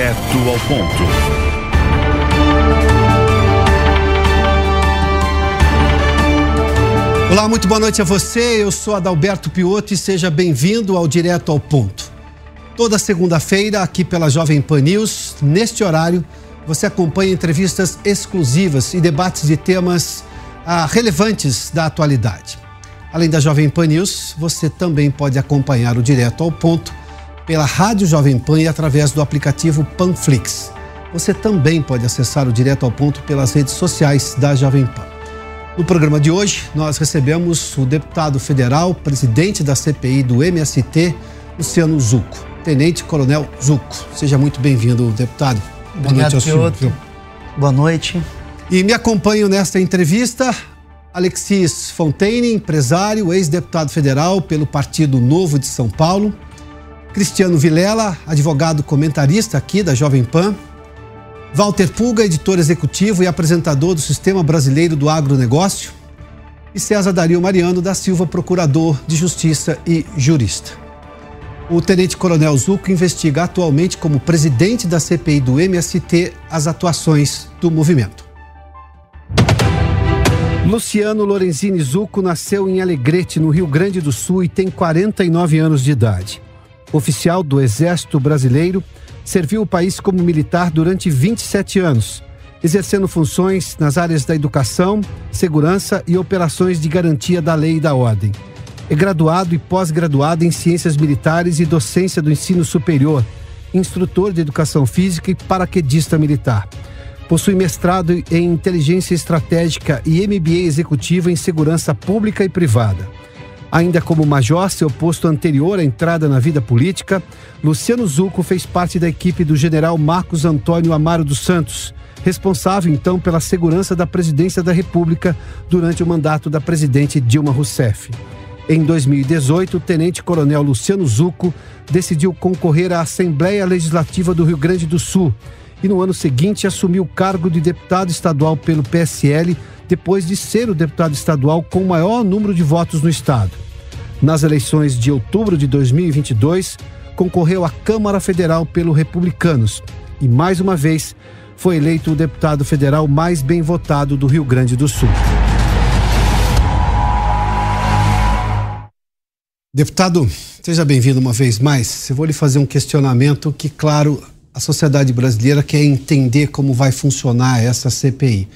Direto ao ponto. Olá, muito boa noite a você. Eu sou Adalberto Piotto e seja bem-vindo ao Direto ao Ponto. Toda segunda-feira, aqui pela Jovem Pan News, neste horário, você acompanha entrevistas exclusivas e debates de temas ah, relevantes da atualidade. Além da Jovem Pan News, você também pode acompanhar o Direto ao Ponto pela Rádio Jovem Pan e através do aplicativo Panflix. Você também pode acessar o Direto ao Ponto pelas redes sociais da Jovem Pan. No programa de hoje, nós recebemos o deputado federal, presidente da CPI do MST, Luciano Zucco. Tenente Coronel Zucco. Seja muito bem-vindo, deputado. Boa Obrigado, noite ao senhor. Boa noite. E me acompanho nesta entrevista Alexis Fontaine, empresário, ex-deputado federal pelo Partido Novo de São Paulo. Cristiano Vilela, advogado comentarista aqui da Jovem Pan. Walter Pulga, editor executivo e apresentador do Sistema Brasileiro do Agronegócio. E César Dario Mariano da Silva, procurador de Justiça e jurista. O tenente-coronel Zuco investiga atualmente, como presidente da CPI do MST, as atuações do movimento. Luciano Lorenzini Zuco nasceu em Alegrete, no Rio Grande do Sul, e tem 49 anos de idade. Oficial do Exército Brasileiro, serviu o país como militar durante 27 anos, exercendo funções nas áreas da educação, segurança e operações de garantia da lei e da ordem. É graduado e pós-graduado em Ciências Militares e Docência do Ensino Superior, instrutor de Educação Física e paraquedista militar. Possui mestrado em Inteligência Estratégica e MBA Executivo em Segurança Pública e Privada. Ainda como major, seu posto anterior à entrada na vida política, Luciano Zucco fez parte da equipe do general Marcos Antônio Amaro dos Santos, responsável então pela segurança da presidência da República durante o mandato da presidente Dilma Rousseff. Em 2018, o tenente-coronel Luciano Zucco decidiu concorrer à Assembleia Legislativa do Rio Grande do Sul e no ano seguinte assumiu o cargo de deputado estadual pelo PSL depois de ser o deputado estadual com o maior número de votos no estado. Nas eleições de outubro de 2022, concorreu à Câmara Federal pelo Republicanos e, mais uma vez, foi eleito o deputado federal mais bem votado do Rio Grande do Sul. Deputado, seja bem-vindo uma vez mais. Eu vou lhe fazer um questionamento que, claro, a sociedade brasileira quer entender como vai funcionar essa CPI.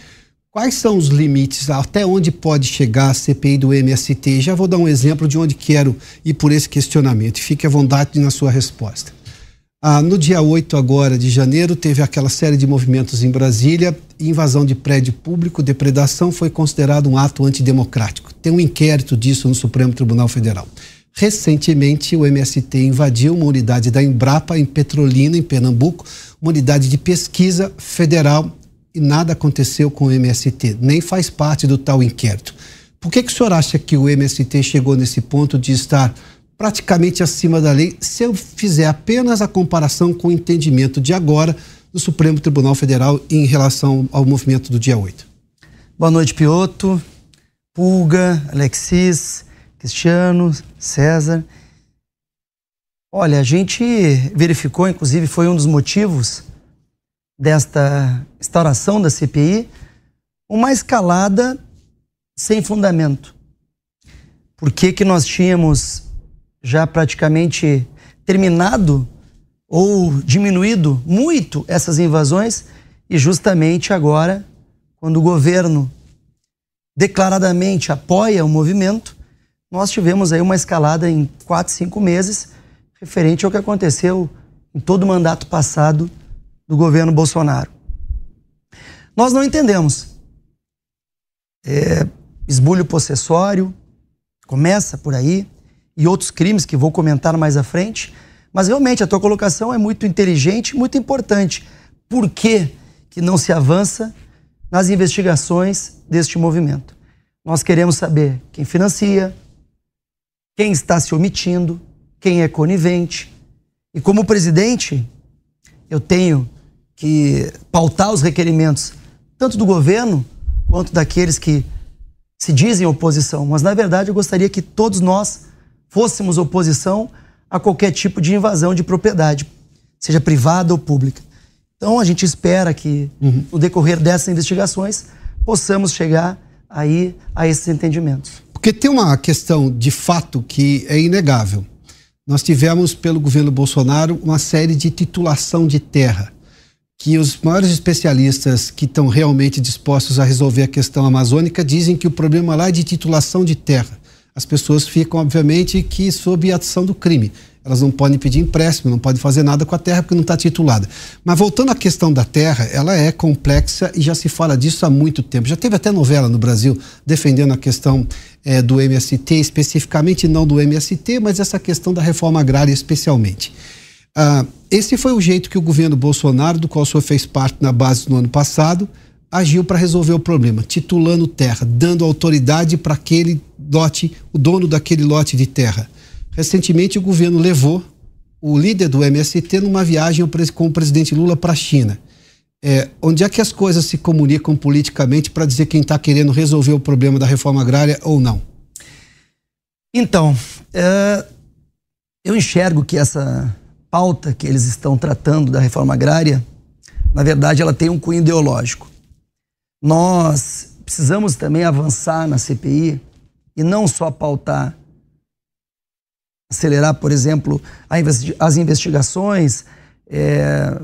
Quais são os limites, até onde pode chegar a CPI do MST? Já vou dar um exemplo de onde quero ir por esse questionamento. Fique à vontade na sua resposta. Ah, no dia 8 agora de janeiro, teve aquela série de movimentos em Brasília. Invasão de prédio público, depredação foi considerado um ato antidemocrático. Tem um inquérito disso no Supremo Tribunal Federal. Recentemente, o MST invadiu uma unidade da Embrapa em Petrolina, em Pernambuco, uma unidade de pesquisa federal e nada aconteceu com o MST, nem faz parte do tal inquérito. Por que, que o senhor acha que o MST chegou nesse ponto de estar praticamente acima da lei, se eu fizer apenas a comparação com o entendimento de agora do Supremo Tribunal Federal em relação ao movimento do dia 8? Boa noite, Pioto, Pulga, Alexis, Cristiano, César. Olha, a gente verificou, inclusive foi um dos motivos desta instauração da CPI uma escalada sem fundamento. Por que, que nós tínhamos já praticamente terminado ou diminuído muito essas invasões e justamente agora, quando o governo declaradamente apoia o movimento, nós tivemos aí uma escalada em quatro, cinco meses referente ao que aconteceu em todo o mandato passado do governo Bolsonaro. Nós não entendemos. É, esbulho possessório, começa por aí, e outros crimes que vou comentar mais à frente. Mas realmente a tua colocação é muito inteligente, muito importante. Por que, que não se avança nas investigações deste movimento? Nós queremos saber quem financia, quem está se omitindo, quem é conivente. E como presidente, eu tenho que pautar os requerimentos tanto do governo quanto daqueles que se dizem oposição. Mas na verdade eu gostaria que todos nós fôssemos oposição a qualquer tipo de invasão de propriedade, seja privada ou pública. Então a gente espera que uhum. no decorrer dessas investigações possamos chegar aí a esses entendimentos. Porque tem uma questão de fato que é inegável. Nós tivemos, pelo governo Bolsonaro, uma série de titulação de terra, que os maiores especialistas que estão realmente dispostos a resolver a questão amazônica dizem que o problema lá é de titulação de terra. As pessoas ficam, obviamente, que sob a ação do crime. Elas não podem pedir empréstimo, não podem fazer nada com a terra porque não está titulada. Mas voltando à questão da terra, ela é complexa e já se fala disso há muito tempo. Já teve até novela no Brasil defendendo a questão é, do MST, especificamente não do MST, mas essa questão da reforma agrária especialmente. Ah, esse foi o jeito que o governo Bolsonaro, do qual o senhor fez parte na base no ano passado, agiu para resolver o problema, titulando terra, dando autoridade para aquele lote, o dono daquele lote de terra. Recentemente, o governo levou o líder do MST numa viagem com o presidente Lula para a China. É, onde é que as coisas se comunicam politicamente para dizer quem está querendo resolver o problema da reforma agrária ou não? Então, é, eu enxergo que essa pauta que eles estão tratando da reforma agrária, na verdade, ela tem um cunho ideológico. Nós precisamos também avançar na CPI e não só pautar acelerar, por exemplo, as investigações, é,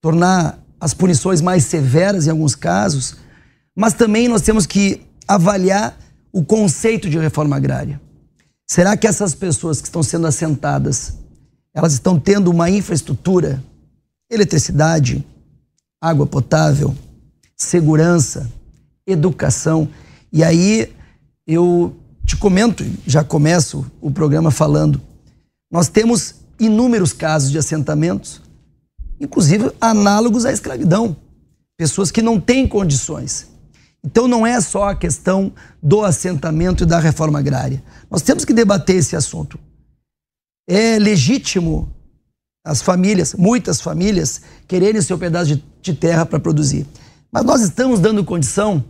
tornar as punições mais severas em alguns casos, mas também nós temos que avaliar o conceito de reforma agrária. Será que essas pessoas que estão sendo assentadas, elas estão tendo uma infraestrutura, eletricidade, água potável, segurança, educação? E aí eu te comento, já começo o programa falando, nós temos inúmeros casos de assentamentos, inclusive análogos à escravidão, pessoas que não têm condições. Então não é só a questão do assentamento e da reforma agrária. Nós temos que debater esse assunto. É legítimo as famílias, muitas famílias, quererem seu pedaço de, de terra para produzir. Mas nós estamos dando condição?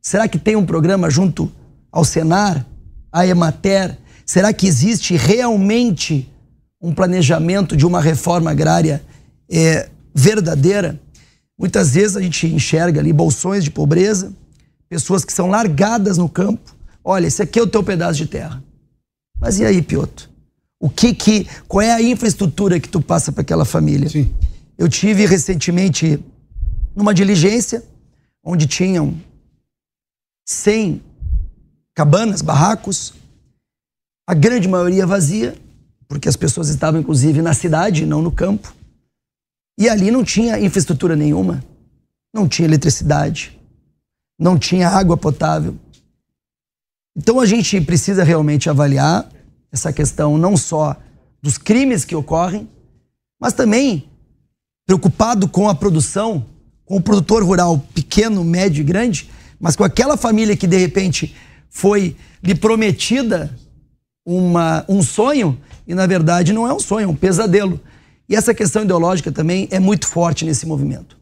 Será que tem um programa junto ao Senar a Emater? Será que existe realmente um planejamento de uma reforma agrária é, verdadeira? Muitas vezes a gente enxerga ali bolsões de pobreza, pessoas que são largadas no campo. Olha, esse aqui é o teu pedaço de terra. Mas e aí, Pioto? O que que, qual é a infraestrutura que tu passa para aquela família? Sim. Eu tive recentemente numa diligência onde tinham 100 cabanas, barracos, a grande maioria vazia, porque as pessoas estavam inclusive na cidade, não no campo. E ali não tinha infraestrutura nenhuma, não tinha eletricidade, não tinha água potável. Então a gente precisa realmente avaliar essa questão não só dos crimes que ocorrem, mas também preocupado com a produção, com o produtor rural pequeno, médio e grande, mas com aquela família que de repente foi lhe prometida uma, um sonho e, na verdade, não é um sonho, é um pesadelo. E essa questão ideológica também é muito forte nesse movimento.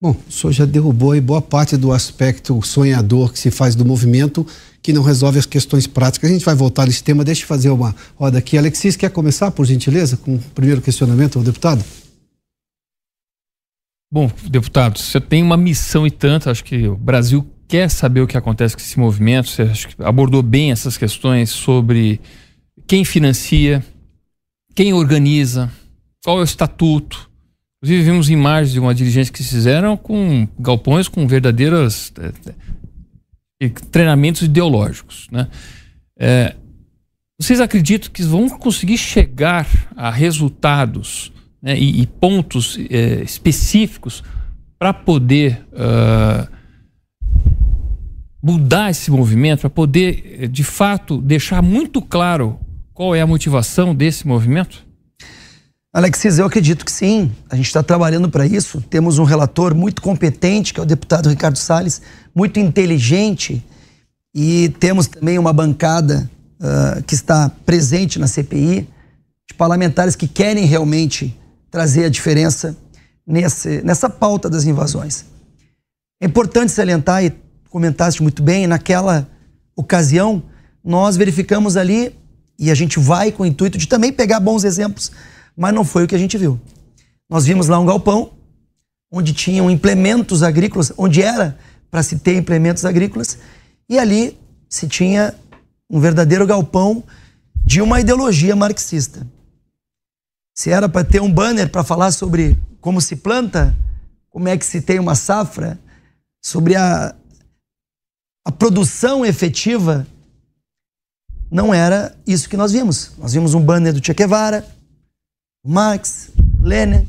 Bom, o senhor já derrubou aí boa parte do aspecto sonhador que se faz do movimento, que não resolve as questões práticas. A gente vai voltar nesse tema. Deixa eu fazer uma roda aqui. Alexis, quer começar, por gentileza, com o primeiro questionamento ao deputado? Bom, deputado, você tem uma missão e tanto, acho que o Brasil quer saber o que acontece com esse movimento. Você abordou bem essas questões sobre quem financia, quem organiza, qual é o estatuto. Inclusive, vimos imagens de uma dirigente que fizeram com galpões com verdadeiros é, treinamentos ideológicos. Né? É, vocês acreditam que vão conseguir chegar a resultados né, e, e, pontos é, específicos para poder uh, mudar esse movimento, para poder, de fato, deixar muito claro qual é a motivação desse movimento? Alexis, eu acredito que sim. A gente está trabalhando para isso. Temos um relator muito competente, que é o deputado Ricardo Salles, muito inteligente. E temos também uma bancada uh, que está presente na CPI, de parlamentares que querem realmente trazer a diferença nesse, nessa pauta das invasões. É importante salientar, e comentaste muito bem, naquela ocasião, nós verificamos ali, e a gente vai com o intuito de também pegar bons exemplos mas não foi o que a gente viu. Nós vimos lá um galpão onde tinham implementos agrícolas, onde era para se ter implementos agrícolas, e ali se tinha um verdadeiro galpão de uma ideologia marxista. Se era para ter um banner para falar sobre como se planta, como é que se tem uma safra, sobre a, a produção efetiva, não era isso que nós vimos. Nós vimos um banner do Che Guevara, Marx, Lenin.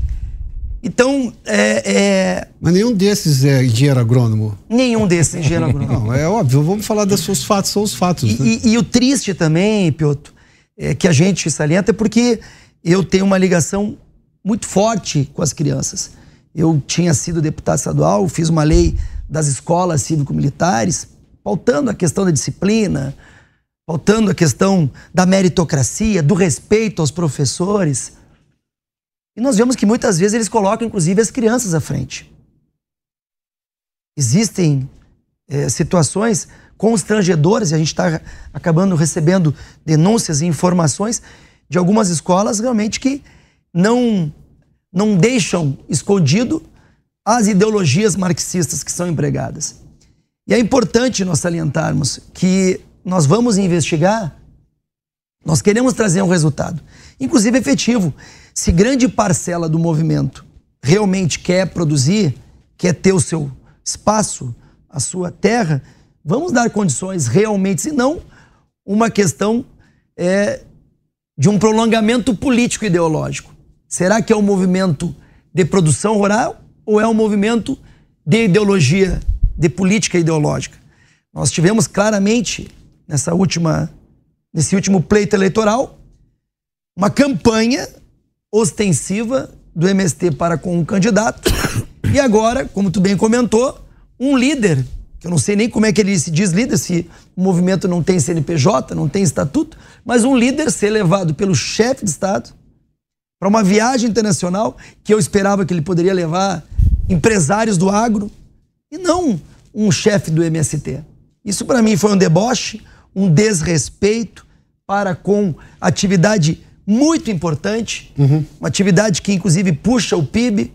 Então, é, é... Mas nenhum desses é engenheiro agrônomo. Nenhum desses é engenheiro agrônomo. Não, é óbvio, vamos falar dos seus fatos, são os fatos. E, né? e, e o triste também, Piotr, é que a gente salienta é porque eu tenho uma ligação muito forte com as crianças. Eu tinha sido deputado estadual, fiz uma lei das escolas cívico-militares, pautando a questão da disciplina, pautando a questão da meritocracia, do respeito aos professores. E nós vemos que muitas vezes eles colocam, inclusive, as crianças à frente. Existem é, situações constrangedoras, e a gente está acabando recebendo denúncias e informações de algumas escolas realmente que não, não deixam escondido as ideologias marxistas que são empregadas. E é importante nós salientarmos que nós vamos investigar, nós queremos trazer um resultado, inclusive efetivo. Se grande parcela do movimento realmente quer produzir, quer ter o seu espaço, a sua terra, vamos dar condições realmente, se não uma questão é, de um prolongamento político ideológico. Será que é um movimento de produção rural ou é um movimento de ideologia, de política ideológica? Nós tivemos claramente nessa última nesse último pleito eleitoral uma campanha ostensiva do MST para com um candidato. E agora, como tu bem comentou, um líder, que eu não sei nem como é que ele se diz líder, se o movimento não tem CNPJ, não tem estatuto, mas um líder ser levado pelo chefe de Estado para uma viagem internacional que eu esperava que ele poderia levar empresários do agro e não um chefe do MST. Isso para mim foi um deboche, um desrespeito para com atividade muito importante, uhum. uma atividade que inclusive puxa o PIB,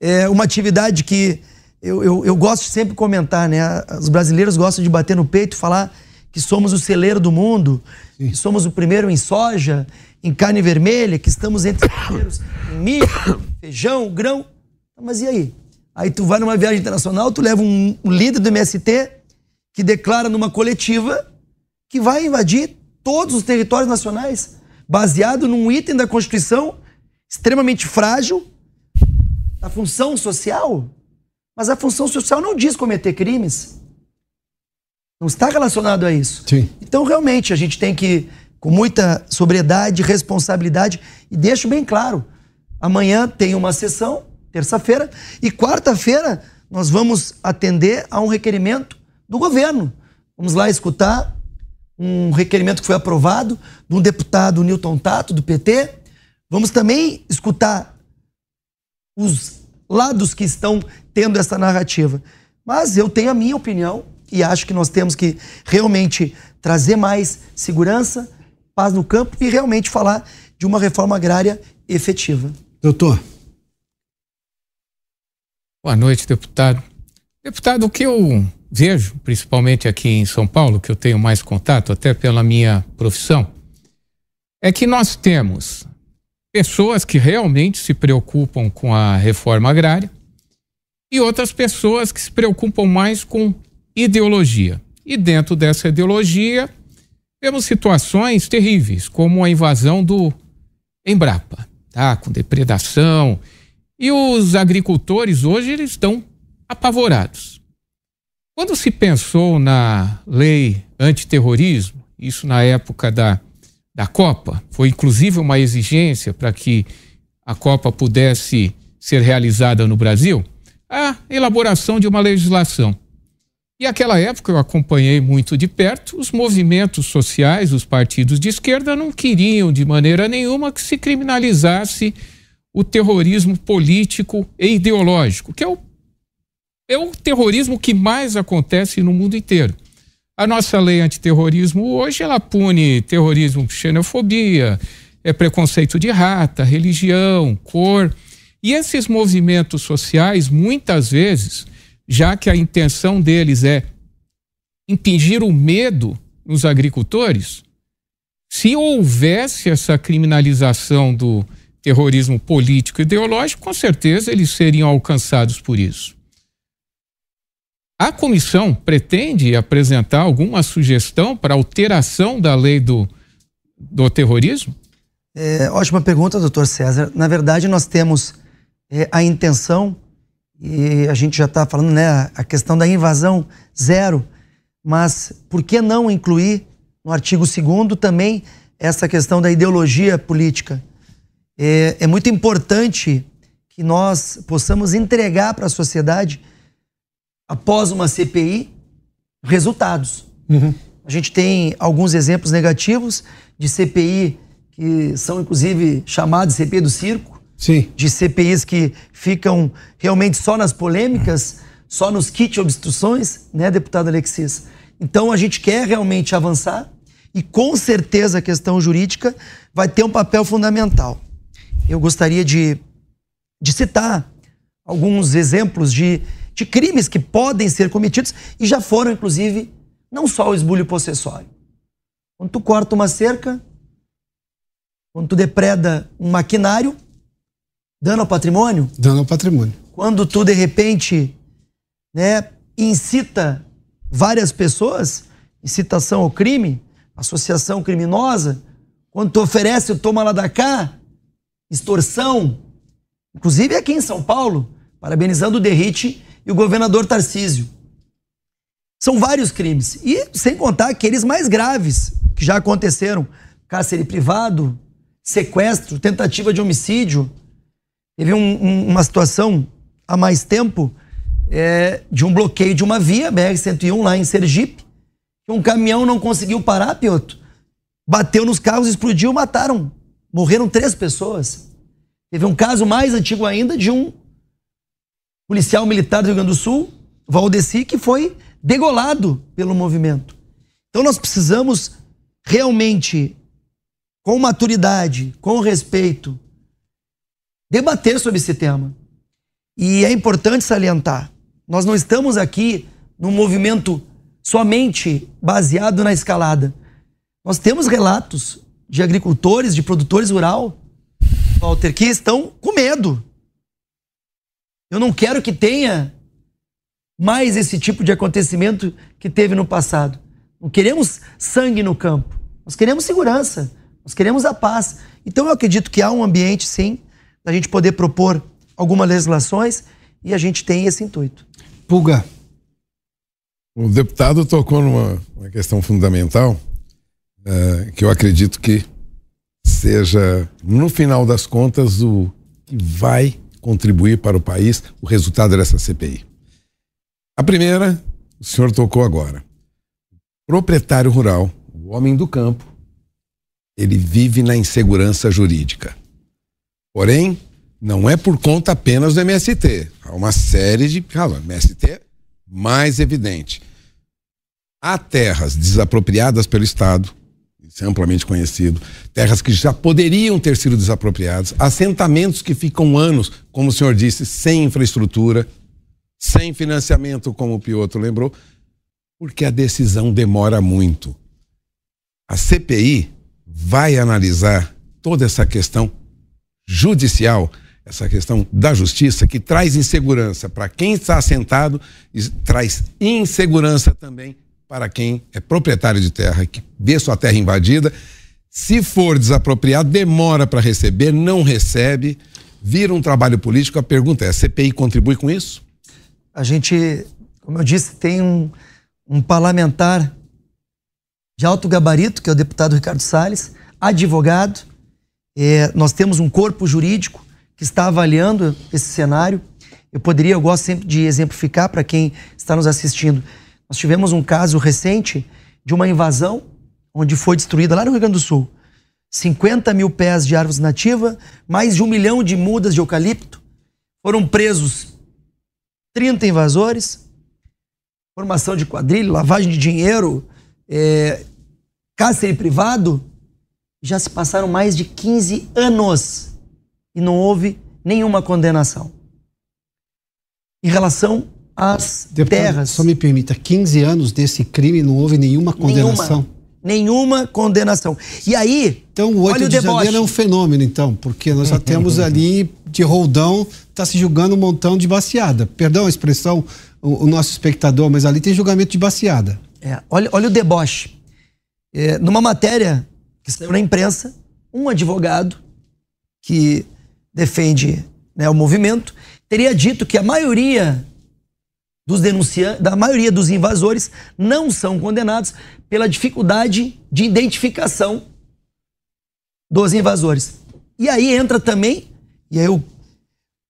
é uma atividade que eu, eu, eu gosto de sempre comentar, né? Os brasileiros gostam de bater no peito e falar que somos o celeiro do mundo, Sim. que somos o primeiro em soja, em carne vermelha, que estamos entre os primeiros em milho, feijão, grão. Mas e aí? Aí tu vai numa viagem internacional, tu leva um, um líder do MST que declara numa coletiva que vai invadir todos os territórios nacionais baseado num item da Constituição extremamente frágil, a função social. Mas a função social não diz cometer crimes. Não está relacionado a isso. Sim. Então, realmente, a gente tem que, com muita sobriedade, responsabilidade, e deixo bem claro: amanhã tem uma sessão, terça-feira, e quarta-feira nós vamos atender a um requerimento do governo. Vamos lá escutar um requerimento que foi aprovado de um deputado Newton Tato, do PT. Vamos também escutar os lados que estão tendo essa narrativa. Mas eu tenho a minha opinião e acho que nós temos que realmente trazer mais segurança, paz no campo e realmente falar de uma reforma agrária efetiva. Doutor. Boa noite, deputado. Deputado, o que eu vejo, principalmente aqui em São Paulo, que eu tenho mais contato, até pela minha profissão, é que nós temos pessoas que realmente se preocupam com a reforma agrária e outras pessoas que se preocupam mais com ideologia. E dentro dessa ideologia, temos situações terríveis, como a invasão do Embrapa, tá? com depredação. E os agricultores hoje eles estão apavorados. Quando se pensou na lei antiterrorismo, isso na época da da Copa. Foi inclusive uma exigência para que a Copa pudesse ser realizada no Brasil, a elaboração de uma legislação. E aquela época eu acompanhei muito de perto, os movimentos sociais, os partidos de esquerda não queriam de maneira nenhuma que se criminalizasse o terrorismo político e ideológico, que é o, é o terrorismo que mais acontece no mundo inteiro. A nossa lei antiterrorismo hoje ela pune terrorismo, xenofobia, é preconceito de rata, religião, cor. E esses movimentos sociais, muitas vezes, já que a intenção deles é impingir o medo nos agricultores, se houvesse essa criminalização do terrorismo político e ideológico, com certeza eles seriam alcançados por isso. A comissão pretende apresentar alguma sugestão para alteração da lei do, do terrorismo? É, ótima pergunta, doutor César. Na verdade, nós temos é, a intenção, e a gente já está falando, né, a questão da invasão zero, mas por que não incluir no artigo 2 também essa questão da ideologia política? É, é muito importante que nós possamos entregar para a sociedade, após uma CPI, resultados. Uhum. A gente tem alguns exemplos negativos de CPI que são inclusive chamados CPI do circo, Sim. de CPIs que ficam realmente só nas polêmicas, só nos kits obstruções, né, deputado Alexis? Então a gente quer realmente avançar e com certeza a questão jurídica vai ter um papel fundamental. Eu gostaria de, de citar alguns exemplos de, de crimes que podem ser cometidos e já foram, inclusive, não só o esbulho possessório. Quando tu corta uma cerca, quando tu depreda um maquinário, dano ao patrimônio. Dano ao patrimônio. Quando tu, de repente, né, incita várias pessoas, incitação ao crime, associação criminosa, quando tu oferece o toma lá da cá, extorsão, inclusive aqui em São Paulo, parabenizando o Derrite e o governador Tarcísio. São vários crimes. E sem contar aqueles mais graves que já aconteceram: cárcere privado, sequestro, tentativa de homicídio. Teve um, um, uma situação há mais tempo é, de um bloqueio de uma via, BR-101, lá em Sergipe, um caminhão não conseguiu parar, Piotr. Bateu nos carros, explodiu, mataram. Morreram três pessoas. Teve um caso mais antigo ainda de um policial militar do Rio Grande do Sul, Valdeci, que foi degolado pelo movimento. Então nós precisamos realmente com maturidade, com respeito, debater sobre esse tema. E é importante salientar: nós não estamos aqui num movimento somente baseado na escalada. Nós temos relatos de agricultores, de produtores rural, Walter, que estão com medo. Eu não quero que tenha mais esse tipo de acontecimento que teve no passado. Não queremos sangue no campo. Nós queremos segurança. Nós queremos a paz. Então eu acredito que há um ambiente, sim, da gente poder propor algumas legislações e a gente tem esse intuito. Pulga. O deputado tocou numa questão fundamental uh, que eu acredito que seja, no final das contas, o que vai contribuir para o país o resultado dessa CPI. A primeira, o senhor tocou agora. Proprietário rural, o homem do campo, ele vive na insegurança jurídica. Porém, não é por conta apenas do MST. Há uma série de. Calma, MST é mais evidente. Há terras desapropriadas pelo Estado, isso é amplamente conhecido, terras que já poderiam ter sido desapropriadas, assentamentos que ficam anos, como o senhor disse, sem infraestrutura, sem financiamento, como o Piotr lembrou, porque a decisão demora muito. A CPI vai analisar toda essa questão judicial, essa questão da justiça, que traz insegurança para quem está assentado e traz insegurança também para quem é proprietário de terra, que vê sua terra invadida. Se for desapropriado, demora para receber, não recebe, vira um trabalho político. A pergunta é: a CPI contribui com isso? A gente, como eu disse, tem um, um parlamentar de alto gabarito, que é o deputado Ricardo Salles, advogado, é, nós temos um corpo jurídico que está avaliando esse cenário. Eu poderia, eu gosto sempre de exemplificar para quem está nos assistindo. Nós tivemos um caso recente de uma invasão onde foi destruída lá no Rio Grande do Sul 50 mil pés de árvores nativas, mais de um milhão de mudas de eucalipto. Foram presos 30 invasores, formação de quadrilha, lavagem de dinheiro, é, cárcere privado. Já se passaram mais de 15 anos e não houve nenhuma condenação. Em relação às Deputado, terras. Só me permita, 15 anos desse crime não houve nenhuma condenação? Nenhuma nenhuma condenação. E aí. Então o 8 de janeiro é um fenômeno, então, porque nós já temos ali de roldão, está se julgando um montão de baseada. Perdão a expressão, o, o, nosso espectador, mas ali tem julgamento de baseada. É, olha, olha o deboche. É, numa matéria que saiu na imprensa, um advogado que defende né, o movimento teria dito que a maioria dos denunciantes, da maioria dos invasores não são condenados pela dificuldade de identificação dos invasores. E aí entra também, e aí eu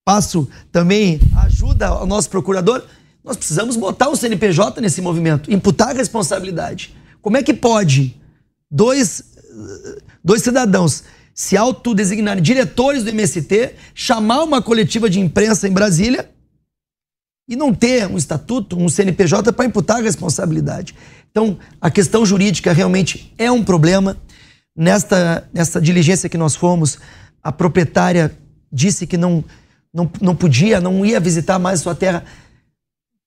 passo também ajuda ao nosso procurador, nós precisamos botar o CNPJ nesse movimento, imputar a responsabilidade. Como é que pode dois, dois cidadãos se autodesignarem diretores do MST, chamar uma coletiva de imprensa em Brasília e não ter um estatuto, um CNPJ para imputar a responsabilidade. Então, a questão jurídica realmente é um problema. Nesta, nesta diligência que nós fomos, a proprietária disse que não, não, não podia, não ia visitar mais sua terra.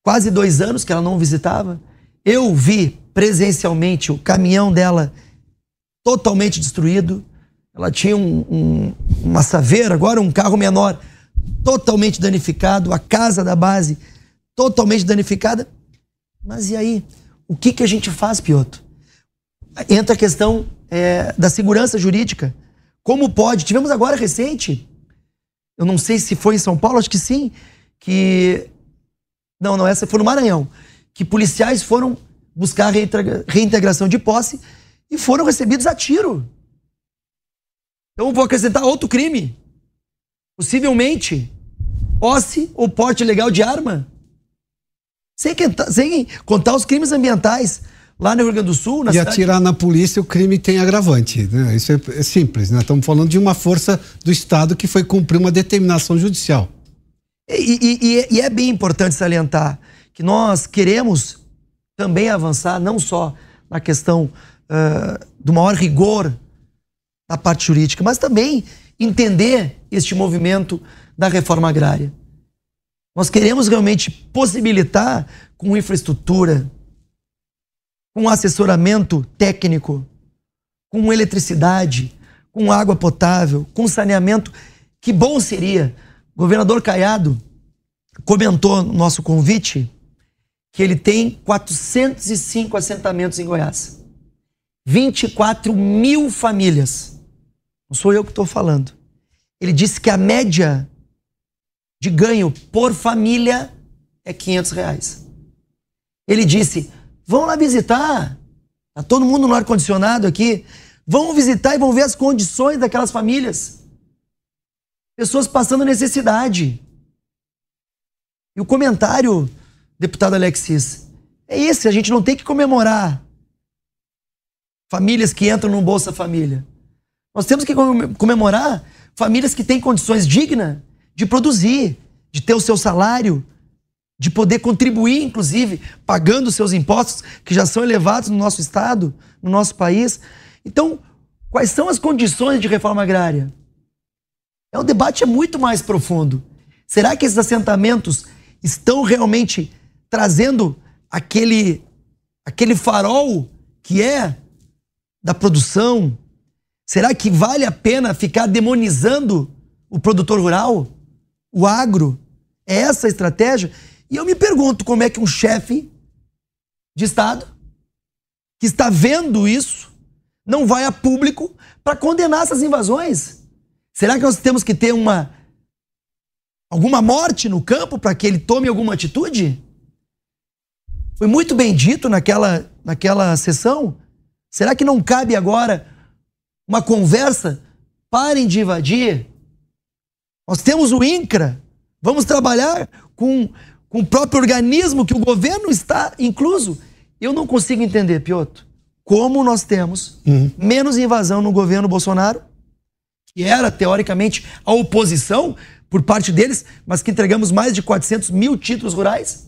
Quase dois anos que ela não visitava. Eu vi presencialmente o caminhão dela totalmente destruído. Ela tinha um, um, uma saveira, agora um carro menor totalmente danificado, a casa da base totalmente danificada. Mas e aí? O que, que a gente faz, Piotr? Entra a questão é, da segurança jurídica. Como pode? Tivemos agora recente, eu não sei se foi em São Paulo, acho que sim, que. Não, não, essa foi no Maranhão. Que policiais foram buscar reintegração de posse e foram recebidos a tiro. Então vou acrescentar outro crime. Possivelmente, posse ou porte legal de arma. Sem, sem contar os crimes ambientais lá no Rio Grande do Sul. Na e cidade... atirar na polícia, o crime tem agravante. Né? Isso é, é simples. Né? Estamos falando de uma força do Estado que foi cumprir uma determinação judicial. E, e, e, e é bem importante salientar que nós queremos também avançar, não só na questão uh, do maior rigor da parte jurídica, mas também entender este movimento da reforma agrária. Nós queremos realmente possibilitar com infraestrutura, com assessoramento técnico, com eletricidade, com água potável, com saneamento. Que bom seria. O governador Caiado comentou no nosso convite que ele tem 405 assentamentos em Goiás. 24 mil famílias. Não sou eu que estou falando. Ele disse que a média de ganho por família é 500 reais. Ele disse: vão lá visitar. Tá todo mundo no ar-condicionado aqui. Vão visitar e vão ver as condições daquelas famílias. Pessoas passando necessidade. E o comentário, deputado Alexis, é esse: a gente não tem que comemorar famílias que entram no Bolsa Família. Nós temos que comemorar famílias que têm condições dignas de produzir, de ter o seu salário, de poder contribuir, inclusive, pagando os seus impostos, que já são elevados no nosso Estado, no nosso país. Então, quais são as condições de reforma agrária? É um debate é muito mais profundo. Será que esses assentamentos estão realmente trazendo aquele, aquele farol que é da produção, Será que vale a pena ficar demonizando o produtor rural, o agro? É essa a estratégia? E eu me pergunto como é que um chefe de Estado que está vendo isso não vai a público para condenar essas invasões? Será que nós temos que ter uma alguma morte no campo para que ele tome alguma atitude? Foi muito bem dito naquela, naquela sessão. Será que não cabe agora uma conversa, parem de invadir. Nós temos o INCRA, vamos trabalhar com, com o próprio organismo que o governo está incluso. Eu não consigo entender, Piotr, como nós temos uhum. menos invasão no governo Bolsonaro, que era, teoricamente, a oposição por parte deles, mas que entregamos mais de 400 mil títulos rurais.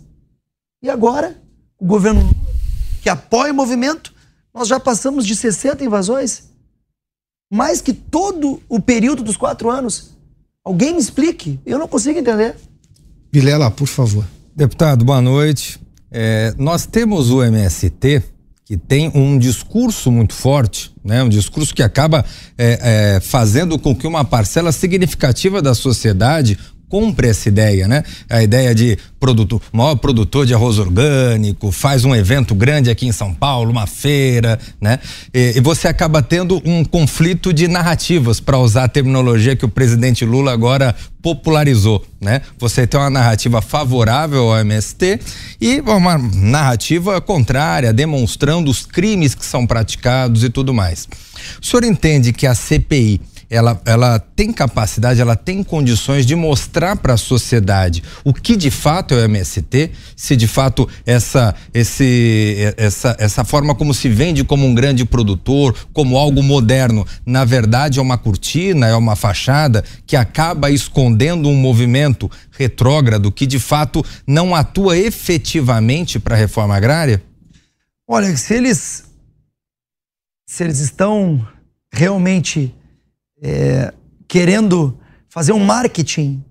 E agora, o governo que apoia o movimento, nós já passamos de 60 invasões. Mais que todo o período dos quatro anos. Alguém me explique. Eu não consigo entender. Vilela, por favor. Deputado, boa noite. É, nós temos o MST, que tem um discurso muito forte, né? um discurso que acaba é, é, fazendo com que uma parcela significativa da sociedade compre essa ideia, né? A ideia de maior produtor de arroz orgânico, faz um evento grande aqui em São Paulo, uma feira, né? E, e você acaba tendo um conflito de narrativas, para usar a terminologia que o presidente Lula agora popularizou, né? Você tem uma narrativa favorável ao MST e uma narrativa contrária, demonstrando os crimes que são praticados e tudo mais. O senhor entende que a CPI ela, ela tem capacidade, ela tem condições de mostrar para a sociedade o que de fato é o MST, se de fato essa, esse, essa, essa forma como se vende como um grande produtor, como algo moderno, na verdade é uma cortina, é uma fachada que acaba escondendo um movimento retrógrado que de fato não atua efetivamente para a reforma agrária? Olha, se eles se eles estão realmente é, querendo fazer um marketing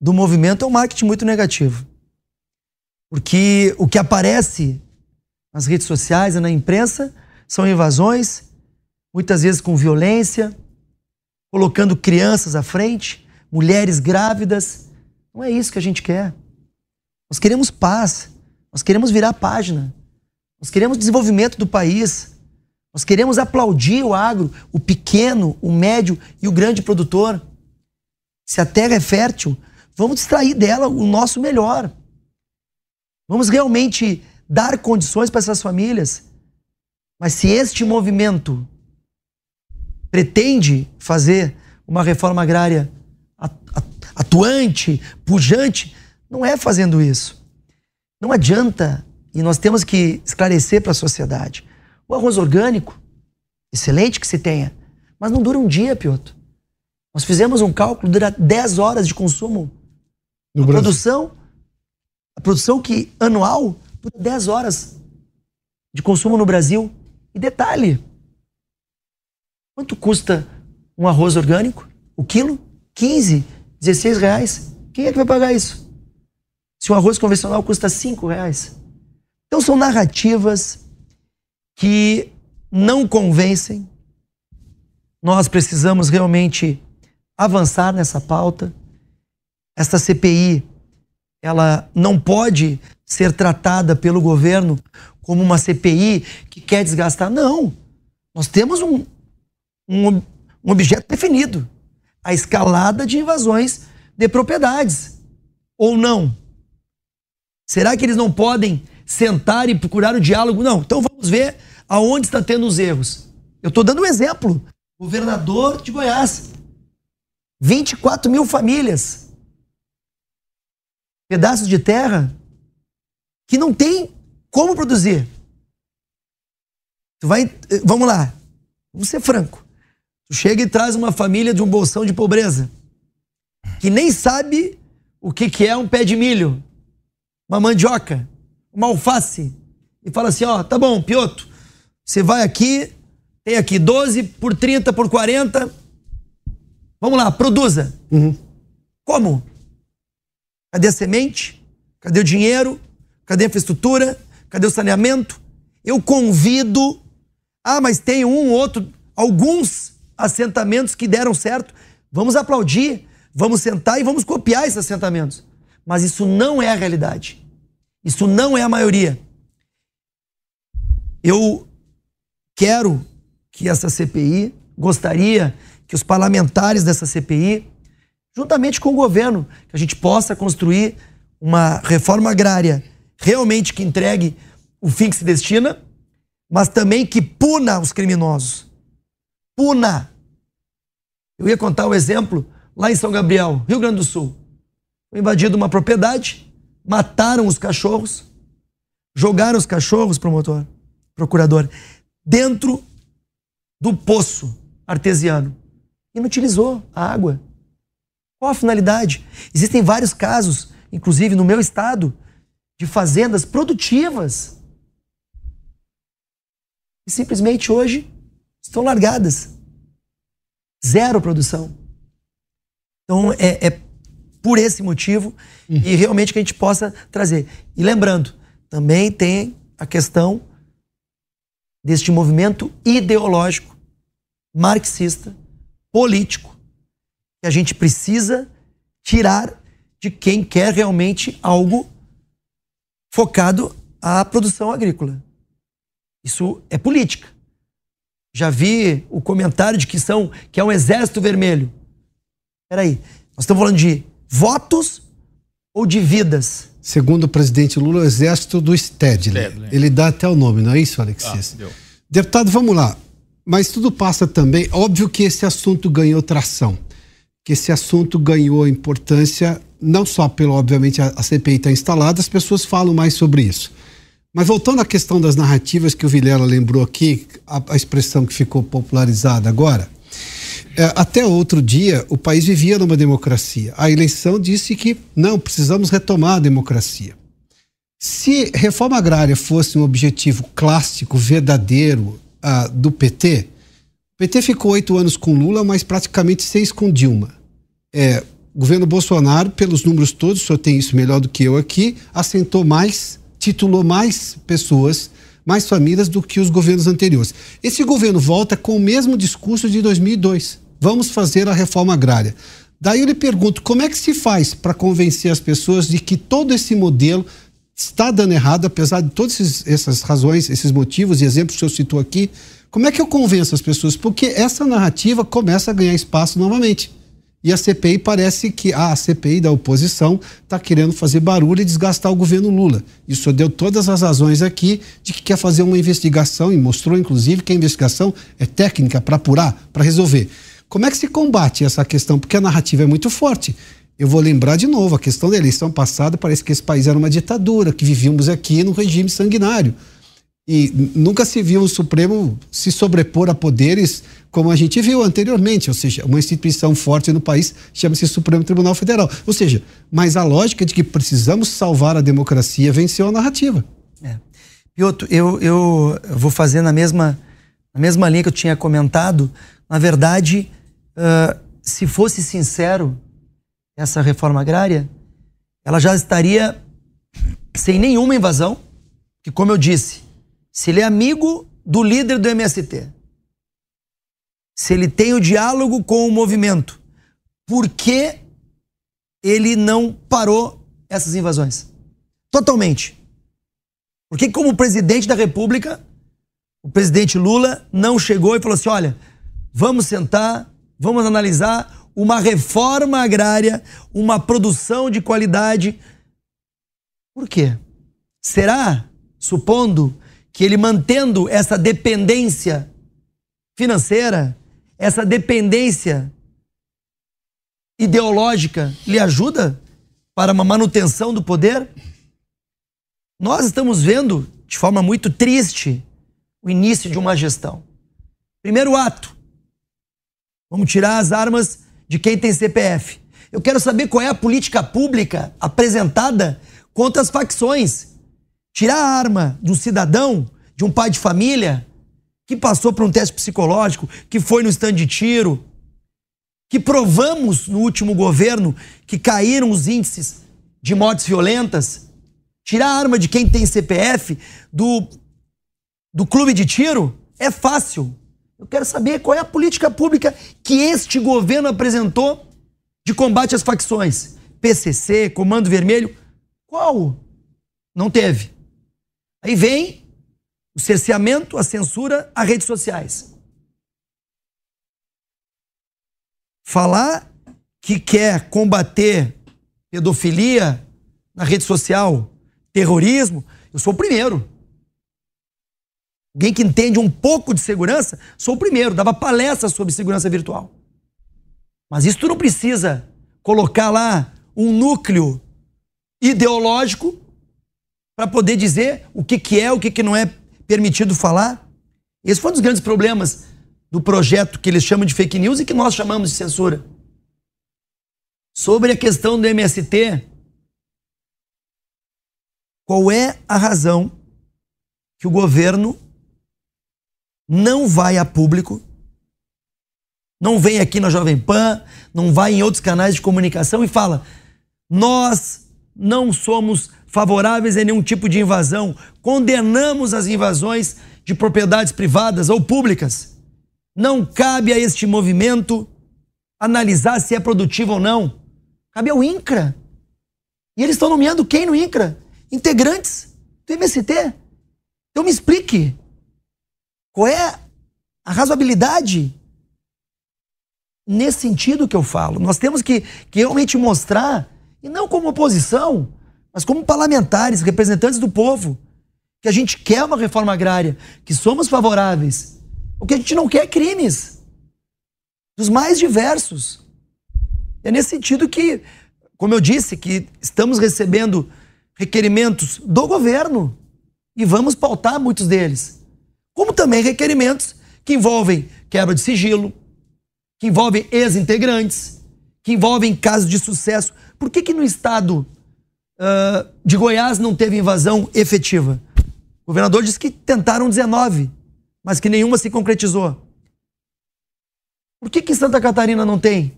do movimento é um marketing muito negativo. Porque o que aparece nas redes sociais e na imprensa são invasões, muitas vezes com violência, colocando crianças à frente, mulheres grávidas. Não é isso que a gente quer. Nós queremos paz, nós queremos virar página, nós queremos desenvolvimento do país. Nós queremos aplaudir o agro, o pequeno, o médio e o grande produtor. Se a terra é fértil, vamos extrair dela o nosso melhor. Vamos realmente dar condições para essas famílias. Mas se este movimento pretende fazer uma reforma agrária atuante, pujante, não é fazendo isso. Não adianta, e nós temos que esclarecer para a sociedade. O arroz orgânico, excelente que se tenha, mas não dura um dia, Piotr. Nós fizemos um cálculo, dura 10 horas de consumo. No a Brasil. produção, a produção que anual dura 10 horas de consumo no Brasil. E detalhe, quanto custa um arroz orgânico? O quilo? 15, 16 reais. Quem é que vai pagar isso? Se um arroz convencional custa 5 reais. Então são narrativas que não convencem. Nós precisamos realmente avançar nessa pauta. Esta CPI, ela não pode ser tratada pelo governo como uma CPI que quer desgastar. Não. Nós temos um, um, um objeto definido: a escalada de invasões de propriedades. Ou não? Será que eles não podem sentar e procurar o diálogo. Não, então vamos ver aonde está tendo os erros. Eu estou dando um exemplo. Governador de Goiás. 24 mil famílias. Pedaços de terra que não tem como produzir. Tu vai, vamos lá, vamos ser franco. Tu chega e traz uma família de um bolsão de pobreza que nem sabe o que, que é um pé de milho, uma mandioca, uma alface e fala assim: ó, tá bom, Pioto, você vai aqui, tem aqui 12 por 30 por 40. Vamos lá, produza. Uhum. Como? Cadê a semente? Cadê o dinheiro? Cadê a infraestrutura? Cadê o saneamento? Eu convido. Ah, mas tem um outro, alguns assentamentos que deram certo. Vamos aplaudir, vamos sentar e vamos copiar esses assentamentos. Mas isso não é a realidade. Isso não é a maioria. Eu quero que essa CPI, gostaria que os parlamentares dessa CPI, juntamente com o governo, que a gente possa construir uma reforma agrária realmente que entregue o fim que se destina, mas também que puna os criminosos. puna. Eu ia contar o exemplo lá em São Gabriel, Rio Grande do Sul. Foi invadido uma propriedade, mataram os cachorros, jogaram os cachorros, promotor, procurador, dentro do poço artesiano. Inutilizou a água. Qual a finalidade? Existem vários casos, inclusive no meu estado, de fazendas produtivas e simplesmente hoje estão largadas. Zero produção. Então é, é por esse motivo uhum. e realmente que a gente possa trazer. E lembrando, também tem a questão deste movimento ideológico, marxista, político, que a gente precisa tirar de quem quer realmente algo focado à produção agrícola. Isso é política. Já vi o comentário de que são que é um exército vermelho. Peraí, nós estamos falando de votos ou de vidas? Segundo o presidente Lula, o exército do Stedley. Stedley. Ele dá até o nome, não é isso, Alexis? Ah, Deputado, vamos lá. Mas tudo passa também. Óbvio que esse assunto ganhou tração, que esse assunto ganhou importância, não só pelo, obviamente, a, CPI está instalada, as pessoas falam mais sobre isso. Mas voltando à questão das narrativas que o Vilela lembrou aqui, a, a expressão que ficou popularizada agora, até outro dia o país vivia numa democracia. A eleição disse que não, precisamos retomar a democracia. Se reforma agrária fosse um objetivo clássico, verdadeiro uh, do PT, o PT ficou oito anos com Lula, mas praticamente seis com Dilma. É, o governo Bolsonaro, pelos números todos, o senhor tem isso melhor do que eu aqui, assentou mais titulou mais pessoas, mais famílias do que os governos anteriores. Esse governo volta com o mesmo discurso de 2002. Vamos fazer a reforma agrária. Daí eu lhe pergunto, como é que se faz para convencer as pessoas de que todo esse modelo está dando errado, apesar de todas essas razões, esses motivos e exemplos que senhor citou aqui? Como é que eu convenço as pessoas? Porque essa narrativa começa a ganhar espaço novamente. E a CPI parece que ah, a CPI da oposição está querendo fazer barulho e desgastar o governo Lula. Isso deu todas as razões aqui de que quer fazer uma investigação e mostrou, inclusive, que a investigação é técnica para apurar, para resolver. Como é que se combate essa questão? Porque a narrativa é muito forte. Eu vou lembrar de novo, a questão da eleição passada, parece que esse país era uma ditadura, que vivíamos aqui num regime sanguinário. E nunca se viu o Supremo se sobrepor a poderes como a gente viu anteriormente, ou seja, uma instituição forte no país chama-se Supremo Tribunal Federal. Ou seja, mas a lógica de que precisamos salvar a democracia venceu a narrativa. É. Piotr, eu, eu vou fazer na mesma, na mesma linha que eu tinha comentado. Na verdade, uh, se fosse sincero, essa reforma agrária, ela já estaria sem nenhuma invasão, que, como eu disse, se ele é amigo do líder do MST, se ele tem o diálogo com o movimento, por que ele não parou essas invasões? Totalmente. Porque, como presidente da República, o presidente Lula não chegou e falou assim: olha, vamos sentar, vamos analisar uma reforma agrária, uma produção de qualidade. Por quê? Será, supondo que ele mantendo essa dependência financeira, essa dependência ideológica lhe ajuda para uma manutenção do poder? Nós estamos vendo de forma muito triste o início de uma gestão. Primeiro ato. Vamos tirar as armas de quem tem CPF. Eu quero saber qual é a política pública apresentada contra as facções. Tirar a arma de um cidadão, de um pai de família, que passou por um teste psicológico, que foi no stand de tiro, que provamos no último governo que caíram os índices de mortes violentas, tirar a arma de quem tem CPF do, do clube de tiro é fácil. Eu quero saber qual é a política pública que este governo apresentou de combate às facções. PCC, Comando Vermelho, qual? Não teve. Aí vem o cerceamento, a censura, as redes sociais. Falar que quer combater pedofilia na rede social, terrorismo, eu sou o primeiro. Alguém que entende um pouco de segurança, sou o primeiro, dava palestra sobre segurança virtual. Mas isso tu não precisa colocar lá um núcleo ideológico para poder dizer o que, que é, o que, que não é permitido falar. Esse foi um dos grandes problemas do projeto que eles chamam de fake news e que nós chamamos de censura. Sobre a questão do MST, qual é a razão que o governo não vai a público, não vem aqui na Jovem Pan, não vai em outros canais de comunicação e fala: nós não somos favoráveis a nenhum tipo de invasão, condenamos as invasões de propriedades privadas ou públicas. Não cabe a este movimento analisar se é produtivo ou não. Cabe ao INCRA. E eles estão nomeando quem no INCRA? Integrantes do MST. Então me explique. Qual é a razoabilidade nesse sentido que eu falo? Nós temos que, que realmente mostrar, e não como oposição, mas como parlamentares, representantes do povo, que a gente quer uma reforma agrária, que somos favoráveis. O que a gente não quer é crimes, dos mais diversos. É nesse sentido que, como eu disse, que estamos recebendo requerimentos do governo e vamos pautar muitos deles como também requerimentos que envolvem quebra de sigilo, que envolvem ex-integrantes, que envolvem casos de sucesso. Por que, que no estado uh, de Goiás não teve invasão efetiva? O governador disse que tentaram 19, mas que nenhuma se concretizou. Por que, que em Santa Catarina não tem?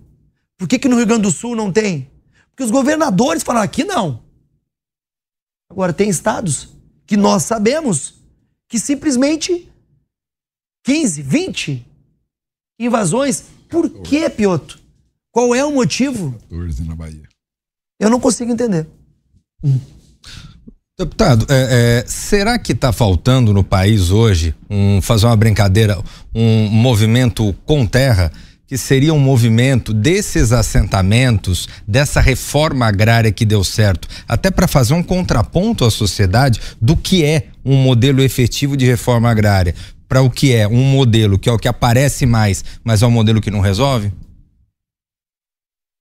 Por que, que no Rio Grande do Sul não tem? Porque os governadores falaram aqui não. Agora, tem estados que nós sabemos que simplesmente 15, 20 invasões. Por que, Pioto? Qual é o motivo? 14 na Bahia. Eu não consigo entender. Deputado, é, é, será que está faltando no país hoje um fazer uma brincadeira, um movimento com terra? Que seria um movimento desses assentamentos, dessa reforma agrária que deu certo, até para fazer um contraponto à sociedade do que é um modelo efetivo de reforma agrária, para o que é um modelo que é o que aparece mais, mas é um modelo que não resolve?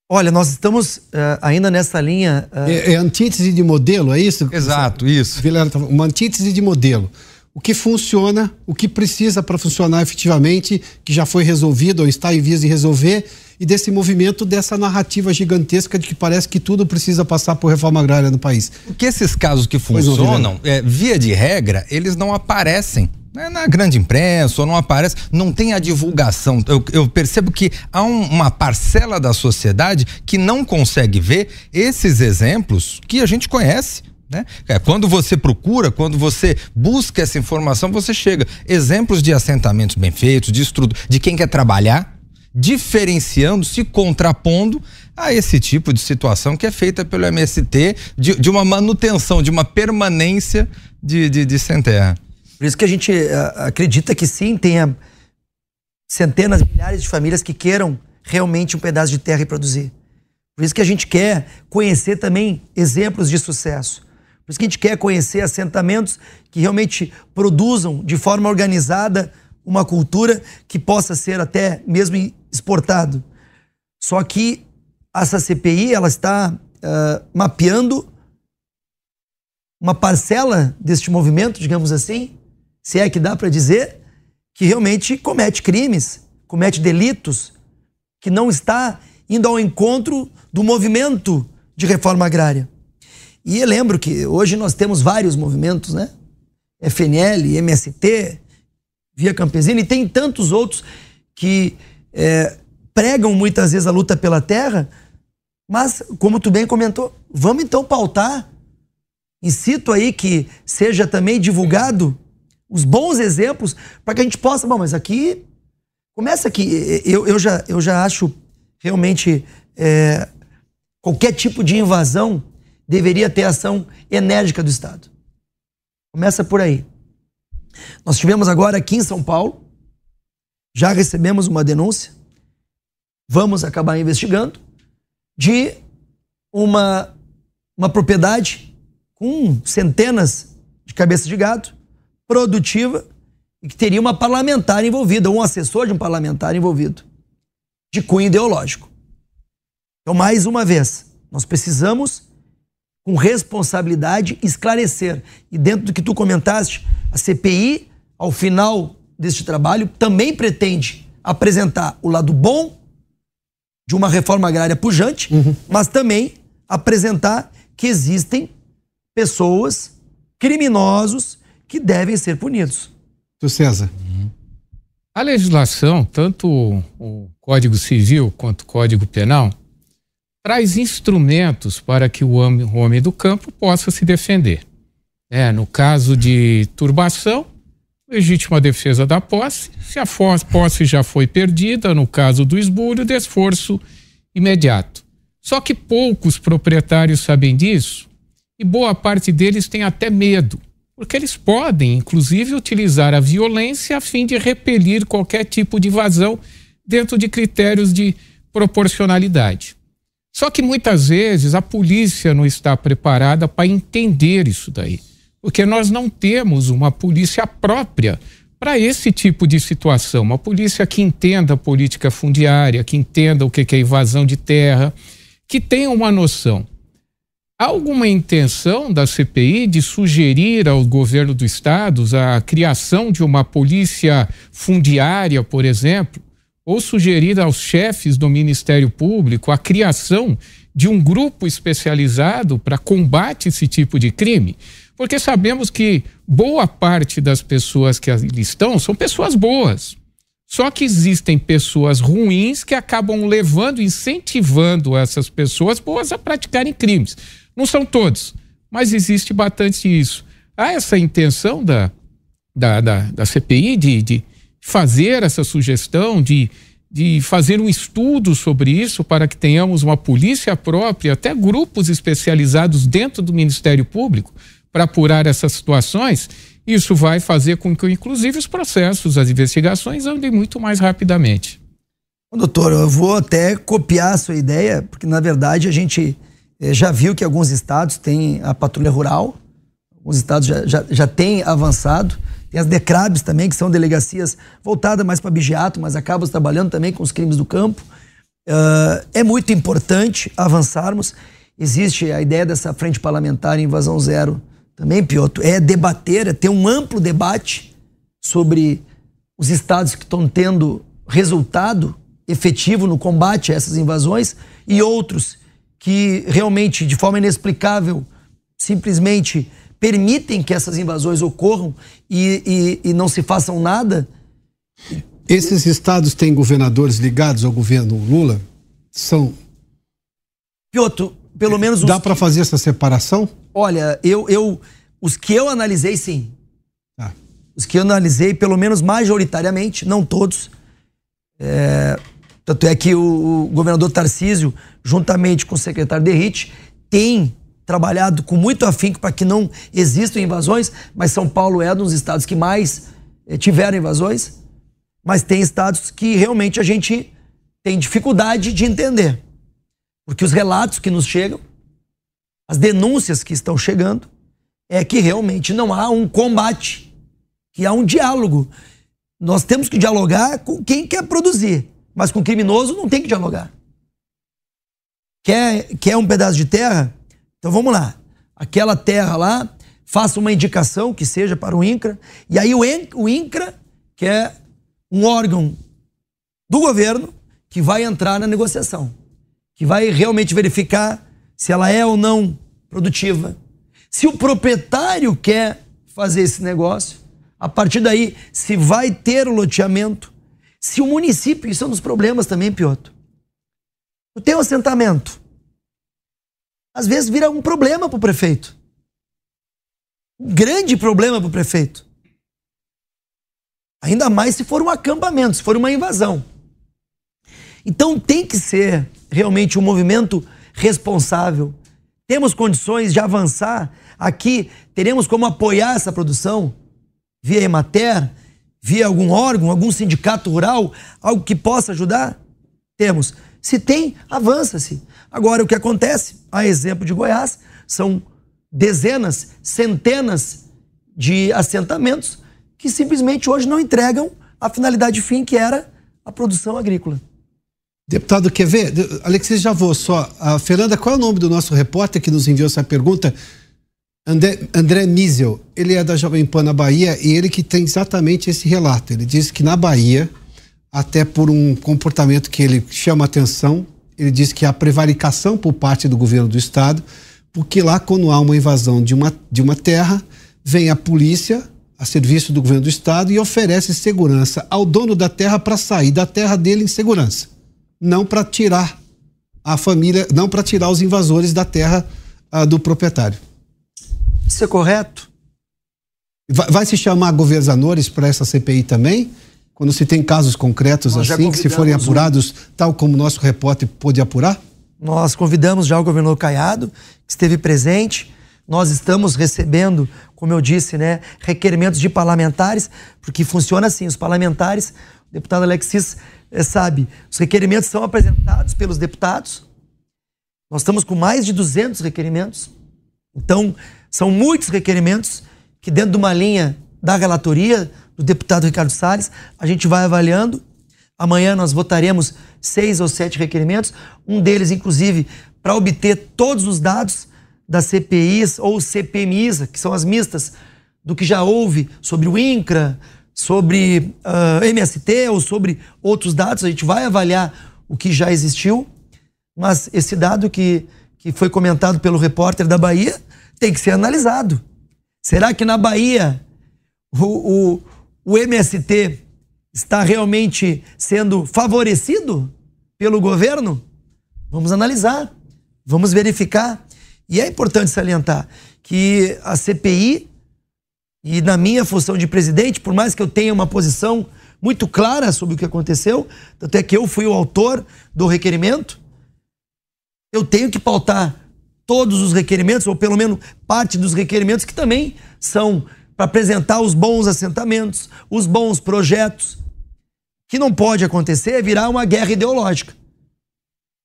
Olha, nós estamos uh, ainda nessa linha. Uh... É, é, antítese de modelo, é isso? Exato, isso. Uma antítese de modelo o que funciona, o que precisa para funcionar efetivamente, que já foi resolvido ou está em vias de resolver, e desse movimento, dessa narrativa gigantesca de que parece que tudo precisa passar por reforma agrária no país. Porque esses casos que funcionam, é, via de regra, eles não aparecem né, na grande imprensa ou não aparece, não tem a divulgação. Eu, eu percebo que há um, uma parcela da sociedade que não consegue ver esses exemplos que a gente conhece né? É, quando você procura, quando você busca essa informação, você chega. Exemplos de assentamentos bem feitos, de estrutura, de quem quer trabalhar, diferenciando, se contrapondo a esse tipo de situação que é feita pelo MST, de, de uma manutenção, de uma permanência de, de, de sem terra. Por isso que a gente uh, acredita que sim, tenha centenas, milhares de famílias que queiram realmente um pedaço de terra e produzir. Por isso que a gente quer conhecer também exemplos de sucesso. Por isso que a gente quer conhecer assentamentos que realmente produzam de forma organizada uma cultura que possa ser até mesmo exportado. Só que essa CPI ela está uh, mapeando uma parcela deste movimento, digamos assim, se é que dá para dizer, que realmente comete crimes, comete delitos, que não está indo ao encontro do movimento de reforma agrária. E eu lembro que hoje nós temos vários movimentos, né? FNL, MST, Via Campesina, e tem tantos outros que é, pregam muitas vezes a luta pela terra, mas, como tu bem comentou, vamos então pautar. Incito aí que seja também divulgado os bons exemplos para que a gente possa. Bom, mas aqui. Começa aqui. Eu, eu, já, eu já acho realmente é, qualquer tipo de invasão deveria ter ação enérgica do Estado. Começa por aí. Nós tivemos agora aqui em São Paulo, já recebemos uma denúncia, vamos acabar investigando, de uma, uma propriedade com centenas de cabeças de gado, produtiva, e que teria uma parlamentar envolvida, um assessor de um parlamentar envolvido, de cunho ideológico. Então, mais uma vez, nós precisamos, com responsabilidade, esclarecer. E dentro do que tu comentaste, a CPI, ao final deste trabalho, também pretende apresentar o lado bom de uma reforma agrária pujante, uhum. mas também apresentar que existem pessoas, criminosos, que devem ser punidos. Tu César. A legislação, tanto o Código Civil quanto o Código Penal, traz instrumentos para que o homem do campo possa se defender. É, no caso de turbação, legítima defesa da posse, se a posse já foi perdida, no caso do esbulho, de esforço imediato. Só que poucos proprietários sabem disso e boa parte deles tem até medo, porque eles podem, inclusive, utilizar a violência a fim de repelir qualquer tipo de invasão dentro de critérios de proporcionalidade. Só que muitas vezes a polícia não está preparada para entender isso daí porque nós não temos uma polícia própria para esse tipo de situação. Uma polícia que entenda a política fundiária, que entenda o que é invasão de terra, que tenha uma noção. Há alguma intenção da CPI de sugerir ao governo do estado a criação de uma polícia fundiária, por exemplo, ou sugerir aos chefes do Ministério Público a criação de um grupo especializado para combate esse tipo de crime? Porque sabemos que boa parte das pessoas que ali estão são pessoas boas. Só que existem pessoas ruins que acabam levando, incentivando essas pessoas boas a praticarem crimes. Não são todos, mas existe bastante isso. Há essa intenção da, da, da, da CPI de, de fazer essa sugestão, de, de fazer um estudo sobre isso para que tenhamos uma polícia própria, até grupos especializados dentro do Ministério Público, para apurar essas situações, isso vai fazer com que, inclusive, os processos, as investigações andem muito mais rapidamente. Doutor, eu vou até copiar a sua ideia, porque na verdade a gente eh, já viu que alguns estados têm a patrulha rural, alguns estados já, já, já têm avançado. Tem as DECRABs também, que são delegacias voltadas mais para bigiato, mas acabam trabalhando também com os crimes do campo. Uh, é muito importante avançarmos. Existe a ideia dessa frente parlamentar invasão zero também, Piotr, é debater, é ter um amplo debate sobre os estados que estão tendo resultado efetivo no combate a essas invasões e outros que realmente, de forma inexplicável, simplesmente permitem que essas invasões ocorram e, e, e não se façam nada. Esses estados têm governadores ligados ao governo Lula? São. Piotr, pelo menos. Dá para fazer essa separação? Olha, eu, eu os que eu analisei, sim. Ah. Os que eu analisei, pelo menos majoritariamente, não todos. É, tanto é que o, o governador Tarcísio, juntamente com o secretário Derrite, tem trabalhado com muito afinco para que não existam invasões, mas São Paulo é um dos estados que mais eh, tiveram invasões, mas tem estados que realmente a gente tem dificuldade de entender. Porque os relatos que nos chegam as denúncias que estão chegando é que realmente não há um combate, que há um diálogo. Nós temos que dialogar com quem quer produzir, mas com o criminoso não tem que dialogar. Quer, quer um pedaço de terra? Então vamos lá. Aquela terra lá, faça uma indicação que seja para o INCRA, e aí o, INCRA, que é um órgão do governo, que vai entrar na negociação, que vai realmente verificar se ela é ou não produtiva. Se o proprietário quer fazer esse negócio, a partir daí, se vai ter o loteamento, se o município, isso é um dos problemas também, Piotr. Eu tenho assentamento. Às vezes vira um problema para o prefeito. Um grande problema para o prefeito. Ainda mais se for um acampamento, se for uma invasão. Então tem que ser realmente um movimento responsável. Temos condições de avançar aqui, teremos como apoiar essa produção via Emater, via algum órgão, algum sindicato rural, algo que possa ajudar? Temos. Se tem, avança-se. Agora, o que acontece, a exemplo de Goiás, são dezenas, centenas de assentamentos que simplesmente hoje não entregam a finalidade fim que era a produção agrícola. Deputado, quer ver? Alexis vou só. A Fernanda, qual é o nome do nosso repórter que nos enviou essa pergunta? André, André ele é da Jovem Pan na Bahia e ele que tem exatamente esse relato. Ele diz que na Bahia, até por um comportamento que ele chama atenção, ele diz que há prevaricação por parte do governo do estado, porque lá quando há uma invasão de uma, de uma terra, vem a polícia a serviço do governo do estado e oferece segurança ao dono da terra para sair da terra dele em segurança, não para tirar a família, não para tirar os invasores da terra uh, do proprietário. Isso é correto? Vai, vai se chamar governadores para essa CPI também? Quando se tem casos concretos Nós assim, que se forem apurados, um... tal como o nosso repórter pôde apurar? Nós convidamos já o governador Caiado, que esteve presente. Nós estamos recebendo, como eu disse, né, requerimentos de parlamentares, porque funciona assim: os parlamentares, o deputado Alexis é, sabe, os requerimentos são apresentados pelos deputados. Nós estamos com mais de 200 requerimentos. Então, são muitos requerimentos que, dentro de uma linha da relatoria do deputado Ricardo Salles, a gente vai avaliando. Amanhã nós votaremos seis ou sete requerimentos, um deles, inclusive, para obter todos os dados das CPIs ou CPMIs, que são as mistas, do que já houve sobre o INCRA, sobre uh, ah, MST ou sobre outros dados. A gente vai avaliar o que já existiu, mas esse dado que, que foi comentado pelo repórter da Bahia tem que ser analisado. Será que na Bahia o, o, o MST está realmente sendo favorecido pelo governo? Vamos analisar, vamos verificar. E é importante salientar que a CPI, e na minha função de presidente, por mais que eu tenha uma posição muito clara sobre o que aconteceu, tanto é que eu fui o autor do requerimento, eu tenho que pautar todos os requerimentos, ou pelo menos parte dos requerimentos, que também são para apresentar os bons assentamentos, os bons projetos. que não pode acontecer é virar uma guerra ideológica.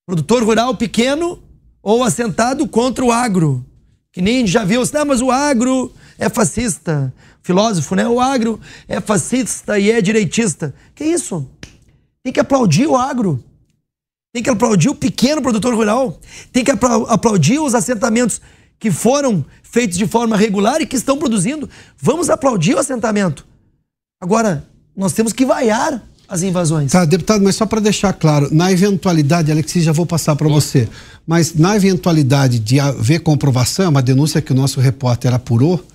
Produtor rural pequeno ou assentado contra o agro. Que nem já viu, assim, não, mas o agro é fascista. Filósofo, né? O agro é fascista e é direitista. Que isso? Tem que aplaudir o agro. Tem que aplaudir o pequeno produtor rural. Tem que aplaudir os assentamentos que foram feitos de forma regular e que estão produzindo. Vamos aplaudir o assentamento. Agora, nós temos que vaiar as invasões. Tá, deputado, mas só para deixar claro, na eventualidade, Alexis, já vou passar para você, mas na eventualidade de haver comprovação, é uma denúncia que o nosso repórter apurou,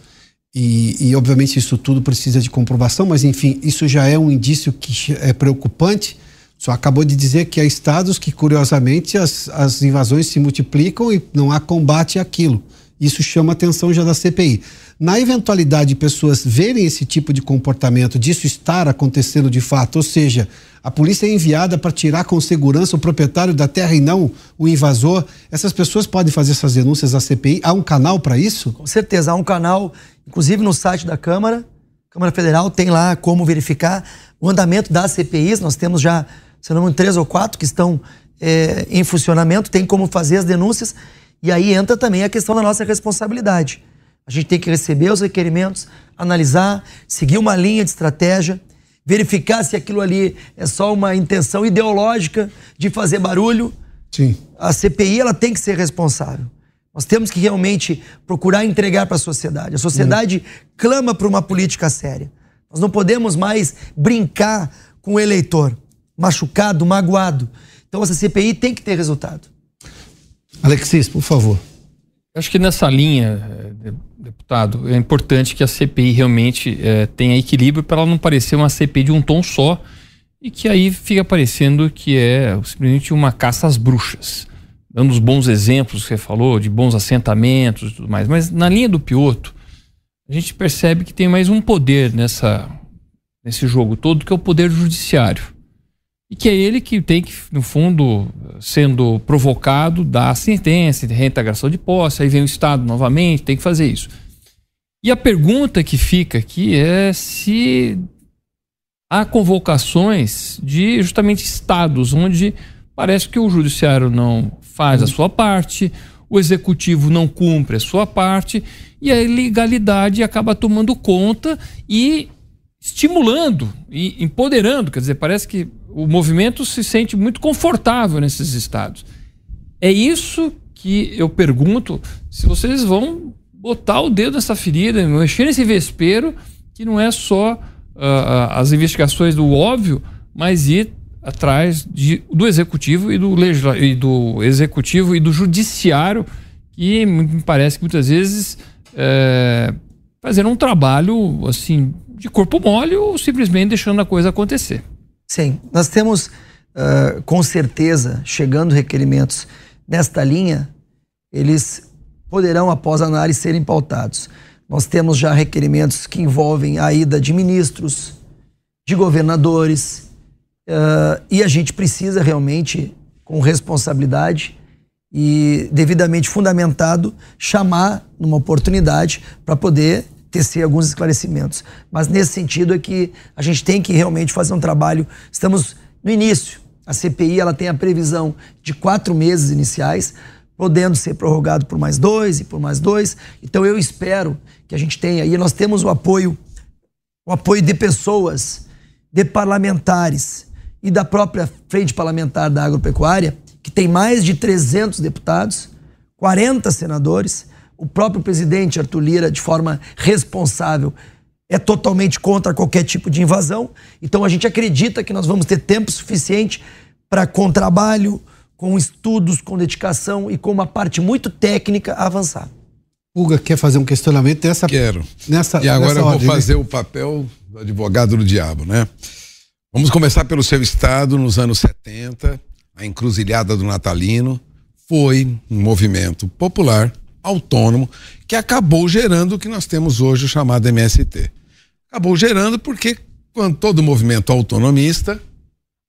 e, e obviamente isso tudo precisa de comprovação, mas enfim, isso já é um indício que é preocupante só acabou de dizer que há estados que, curiosamente, as, as invasões se multiplicam e não há combate àquilo. Isso chama a atenção já da CPI. Na eventualidade de pessoas verem esse tipo de comportamento, disso estar acontecendo de fato, ou seja, a polícia é enviada para tirar com segurança o proprietário da terra e não o invasor, essas pessoas podem fazer essas denúncias à CPI? Há um canal para isso? Com certeza, há um canal, inclusive no site da Câmara, Câmara Federal, tem lá como verificar o andamento das CPIs, nós temos já se não me engano, três ou quatro que estão é, em funcionamento, tem como fazer as denúncias. E aí entra também a questão da nossa responsabilidade. A gente tem que receber os requerimentos, analisar, seguir uma linha de estratégia, verificar se aquilo ali é só uma intenção ideológica de fazer barulho. Sim. A CPI ela tem que ser responsável. Nós temos que realmente procurar entregar para a sociedade. A sociedade uhum. clama por uma política séria. Nós não podemos mais brincar com o eleitor machucado, magoado. Então essa CPI tem que ter resultado. Alexis, por favor. Acho que nessa linha, eh, deputado, é importante que a CPI realmente é, tenha equilíbrio para ela não parecer uma CPI de um tom só e que aí fica parecendo que é simplesmente uma caça às bruxas. Dando os bons exemplos que você falou, de bons assentamentos e tudo mais. Mas na linha do Pioto, a gente percebe que tem mais um poder nessa, nesse jogo todo, que é o poder judiciário. E que é ele que tem que, no fundo, sendo provocado, dar sentença reintegração de posse, aí vem o Estado novamente, tem que fazer isso. E a pergunta que fica aqui é se há convocações de justamente estados onde parece que o judiciário não faz a sua parte, o executivo não cumpre a sua parte e a ilegalidade acaba tomando conta e estimulando e empoderando. Quer dizer, parece que o movimento se sente muito confortável nesses estados. É isso que eu pergunto se vocês vão botar o dedo nessa ferida, mexer nesse vespeiro, que não é só uh, as investigações do óbvio, mas ir atrás de, do executivo e do, e do executivo e do judiciário, que me parece que muitas vezes é, fazendo um trabalho assim de corpo mole ou simplesmente deixando a coisa acontecer. Sim, nós temos uh, com certeza chegando requerimentos nesta linha, eles poderão após análise serem pautados. Nós temos já requerimentos que envolvem a ida de ministros, de governadores, Uh, e a gente precisa realmente, com responsabilidade e devidamente fundamentado, chamar numa oportunidade para poder tecer alguns esclarecimentos. Mas nesse sentido é que a gente tem que realmente fazer um trabalho. Estamos no início. A CPI ela tem a previsão de quatro meses iniciais, podendo ser prorrogado por mais dois e por mais dois. Então eu espero que a gente tenha. E nós temos o apoio, o apoio de pessoas, de parlamentares, e da própria Frente Parlamentar da Agropecuária, que tem mais de 300 deputados, 40 senadores, o próprio presidente Arthur Lira, de forma responsável, é totalmente contra qualquer tipo de invasão. Então a gente acredita que nós vamos ter tempo suficiente para, com trabalho, com estudos, com dedicação e com uma parte muito técnica, avançar. Uga quer fazer um questionamento nessa. Quero. Nessa, e agora nessa eu vou ordem, né? fazer né? o papel do advogado do diabo, né? Vamos começar pelo seu estado, nos anos 70, a encruzilhada do Natalino foi um movimento popular, autônomo, que acabou gerando o que nós temos hoje, o chamado MST. Acabou gerando porque quando todo movimento autonomista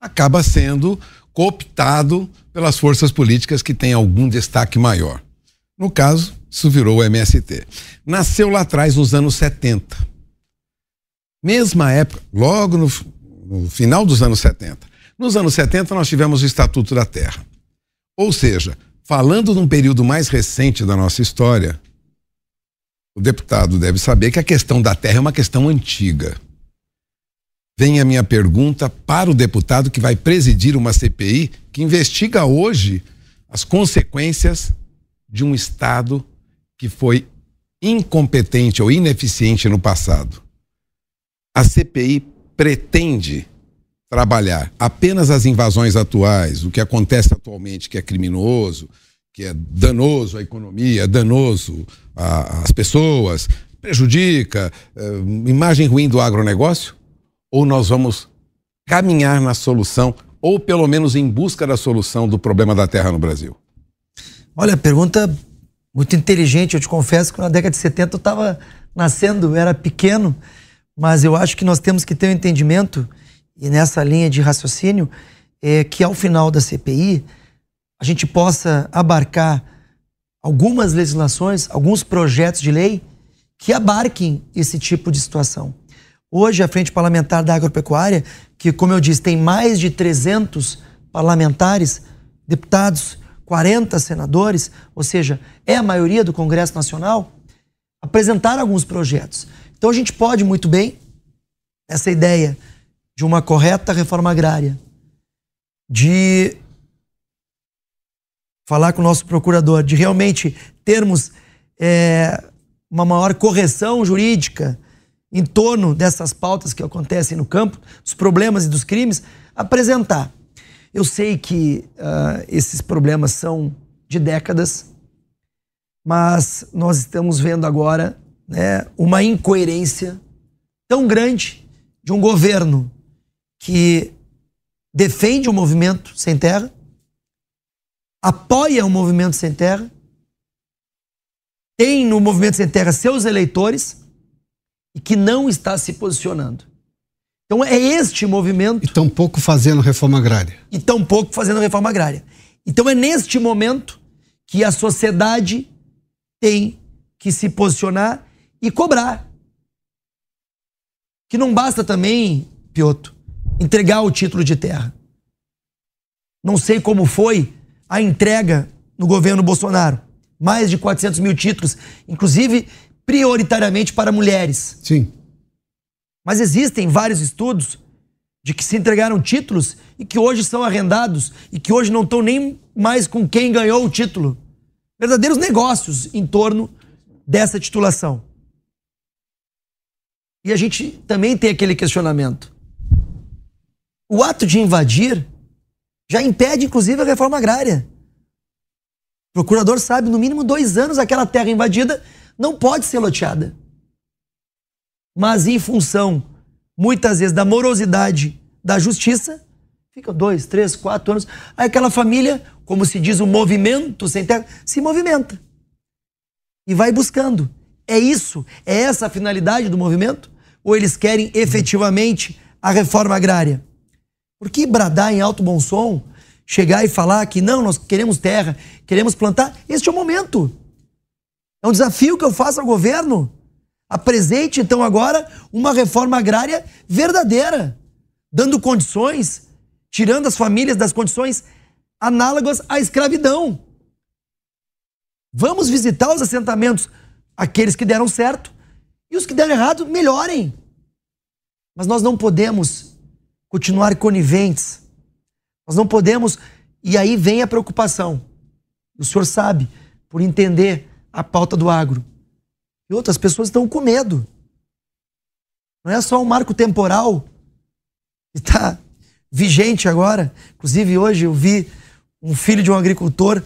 acaba sendo cooptado pelas forças políticas que têm algum destaque maior. No caso, isso virou o MST. Nasceu lá atrás, nos anos 70. Mesma época, logo no, no final dos anos 70. Nos anos 70, nós tivemos o Estatuto da Terra. Ou seja, falando num período mais recente da nossa história, o deputado deve saber que a questão da terra é uma questão antiga. Vem a minha pergunta para o deputado que vai presidir uma CPI que investiga hoje as consequências de um Estado que foi incompetente ou ineficiente no passado. A CPI pretende trabalhar apenas as invasões atuais, o que acontece atualmente que é criminoso, que é danoso à economia, danoso às pessoas, prejudica, uh, imagem ruim do agronegócio? Ou nós vamos caminhar na solução, ou pelo menos em busca da solução do problema da terra no Brasil? Olha, pergunta muito inteligente. Eu te confesso que na década de 70 eu estava nascendo, eu era pequeno. Mas eu acho que nós temos que ter um entendimento, e nessa linha de raciocínio, é que ao final da CPI a gente possa abarcar algumas legislações, alguns projetos de lei que abarquem esse tipo de situação. Hoje, a Frente Parlamentar da Agropecuária, que, como eu disse, tem mais de 300 parlamentares, deputados, 40 senadores, ou seja, é a maioria do Congresso Nacional, apresentaram alguns projetos. Então a gente pode muito bem, essa ideia de uma correta reforma agrária, de falar com o nosso procurador, de realmente termos é, uma maior correção jurídica em torno dessas pautas que acontecem no campo, dos problemas e dos crimes, apresentar. Eu sei que uh, esses problemas são de décadas, mas nós estamos vendo agora né, uma incoerência tão grande de um governo que defende o movimento sem terra, apoia o movimento sem terra, tem no movimento sem terra seus eleitores e que não está se posicionando. Então é este movimento. E tão pouco fazendo reforma agrária. E tão pouco fazendo reforma agrária. Então é neste momento que a sociedade tem que se posicionar e cobrar. Que não basta também, Pioto, entregar o título de terra. Não sei como foi a entrega no governo Bolsonaro. Mais de 400 mil títulos, inclusive prioritariamente para mulheres. Sim. Mas existem vários estudos de que se entregaram títulos e que hoje são arrendados e que hoje não estão nem mais com quem ganhou o título. Verdadeiros negócios em torno dessa titulação. E a gente também tem aquele questionamento. O ato de invadir já impede, inclusive, a reforma agrária. O procurador sabe, no mínimo dois anos, aquela terra invadida não pode ser loteada. Mas em função, muitas vezes, da morosidade da justiça, fica dois, três, quatro anos. Aí aquela família, como se diz, o movimento sem terra, se movimenta. E vai buscando. É isso? É essa a finalidade do movimento? Ou eles querem efetivamente a reforma agrária? Por que bradar em alto bom som, chegar e falar que não, nós queremos terra, queremos plantar? Este é o momento. É um desafio que eu faço ao governo. Apresente, então, agora uma reforma agrária verdadeira, dando condições, tirando as famílias das condições análogas à escravidão. Vamos visitar os assentamentos, aqueles que deram certo, e os que deram errado, melhorem. Mas nós não podemos continuar coniventes. Nós não podemos. E aí vem a preocupação. O senhor sabe, por entender a pauta do agro. E outras pessoas estão com medo. Não é só um marco temporal que está vigente agora. Inclusive, hoje eu vi um filho de um agricultor.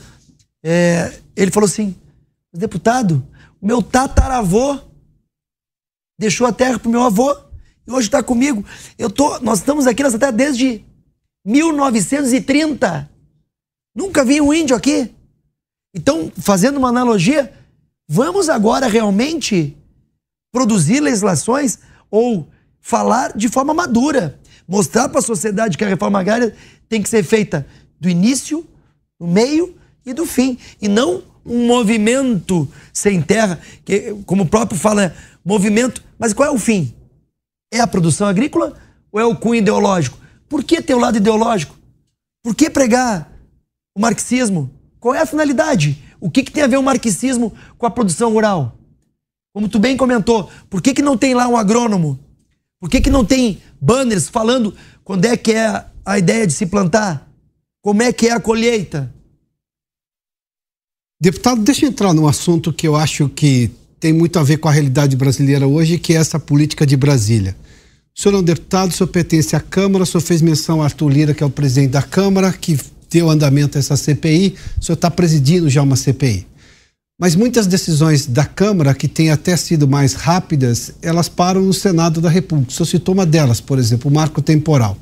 É, ele falou assim: deputado, o meu tataravô deixou a terra para o meu avô e hoje está comigo. Eu tô, nós estamos aqui nessa terra desde 1930. Nunca vi um índio aqui. Então, fazendo uma analogia, Vamos agora realmente produzir legislações ou falar de forma madura, mostrar para a sociedade que a reforma agrária tem que ser feita do início, do meio e do fim, e não um movimento sem terra, que como o próprio fala, movimento, mas qual é o fim? É a produção agrícola ou é o cunho ideológico? Por que ter o lado ideológico? Por que pregar o marxismo? Qual é a finalidade? O que, que tem a ver o marxismo com a produção rural? Como tu bem comentou, por que, que não tem lá um agrônomo? Por que, que não tem banners falando quando é que é a ideia de se plantar? Como é que é a colheita? Deputado, deixa eu entrar num assunto que eu acho que tem muito a ver com a realidade brasileira hoje, que é essa política de Brasília. O senhor é um deputado, o senhor pertence à Câmara, o senhor fez menção ao Arthur Lira, que é o presidente da Câmara, que deu andamento a essa CPI, o senhor está presidindo já uma CPI. Mas muitas decisões da Câmara, que têm até sido mais rápidas, elas param no Senado da República. O senhor citou uma delas, por exemplo, o marco temporal.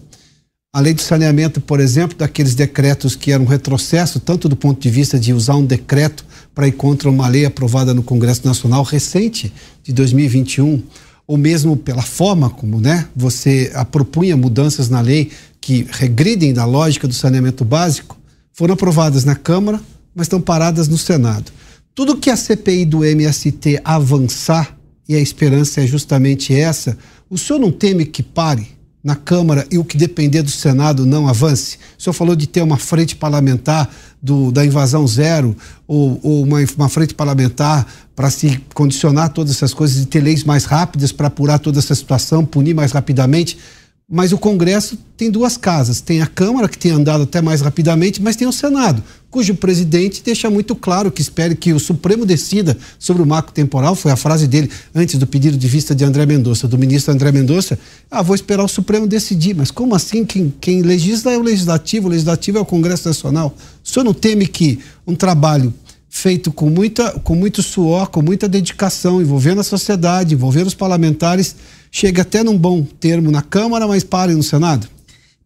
A lei do saneamento, por exemplo, daqueles decretos que eram um retrocesso, tanto do ponto de vista de usar um decreto para ir contra uma lei aprovada no Congresso Nacional recente, de 2021, ou mesmo pela forma como né, você propunha mudanças na lei que regridem da lógica do saneamento básico foram aprovadas na Câmara, mas estão paradas no Senado. Tudo que a CPI do MST avançar, e a esperança é justamente essa, o senhor não teme que pare na Câmara e o que depender do Senado não avance? O senhor falou de ter uma frente parlamentar do, da invasão zero ou, ou uma, uma frente parlamentar para se condicionar todas essas coisas e ter leis mais rápidas para apurar toda essa situação, punir mais rapidamente. Mas o Congresso tem duas casas. Tem a Câmara, que tem andado até mais rapidamente, mas tem o Senado, cujo presidente deixa muito claro que espere que o Supremo decida sobre o marco temporal. Foi a frase dele antes do pedido de vista de André Mendonça, do ministro André Mendonça. Ah, vou esperar o Supremo decidir. Mas como assim? Quem, quem legisla é o Legislativo, o Legislativo é o Congresso Nacional. O senhor não teme que um trabalho feito com, muita, com muito suor, com muita dedicação, envolvendo a sociedade, envolvendo os parlamentares chegue até num bom termo na Câmara, mas pare no Senado?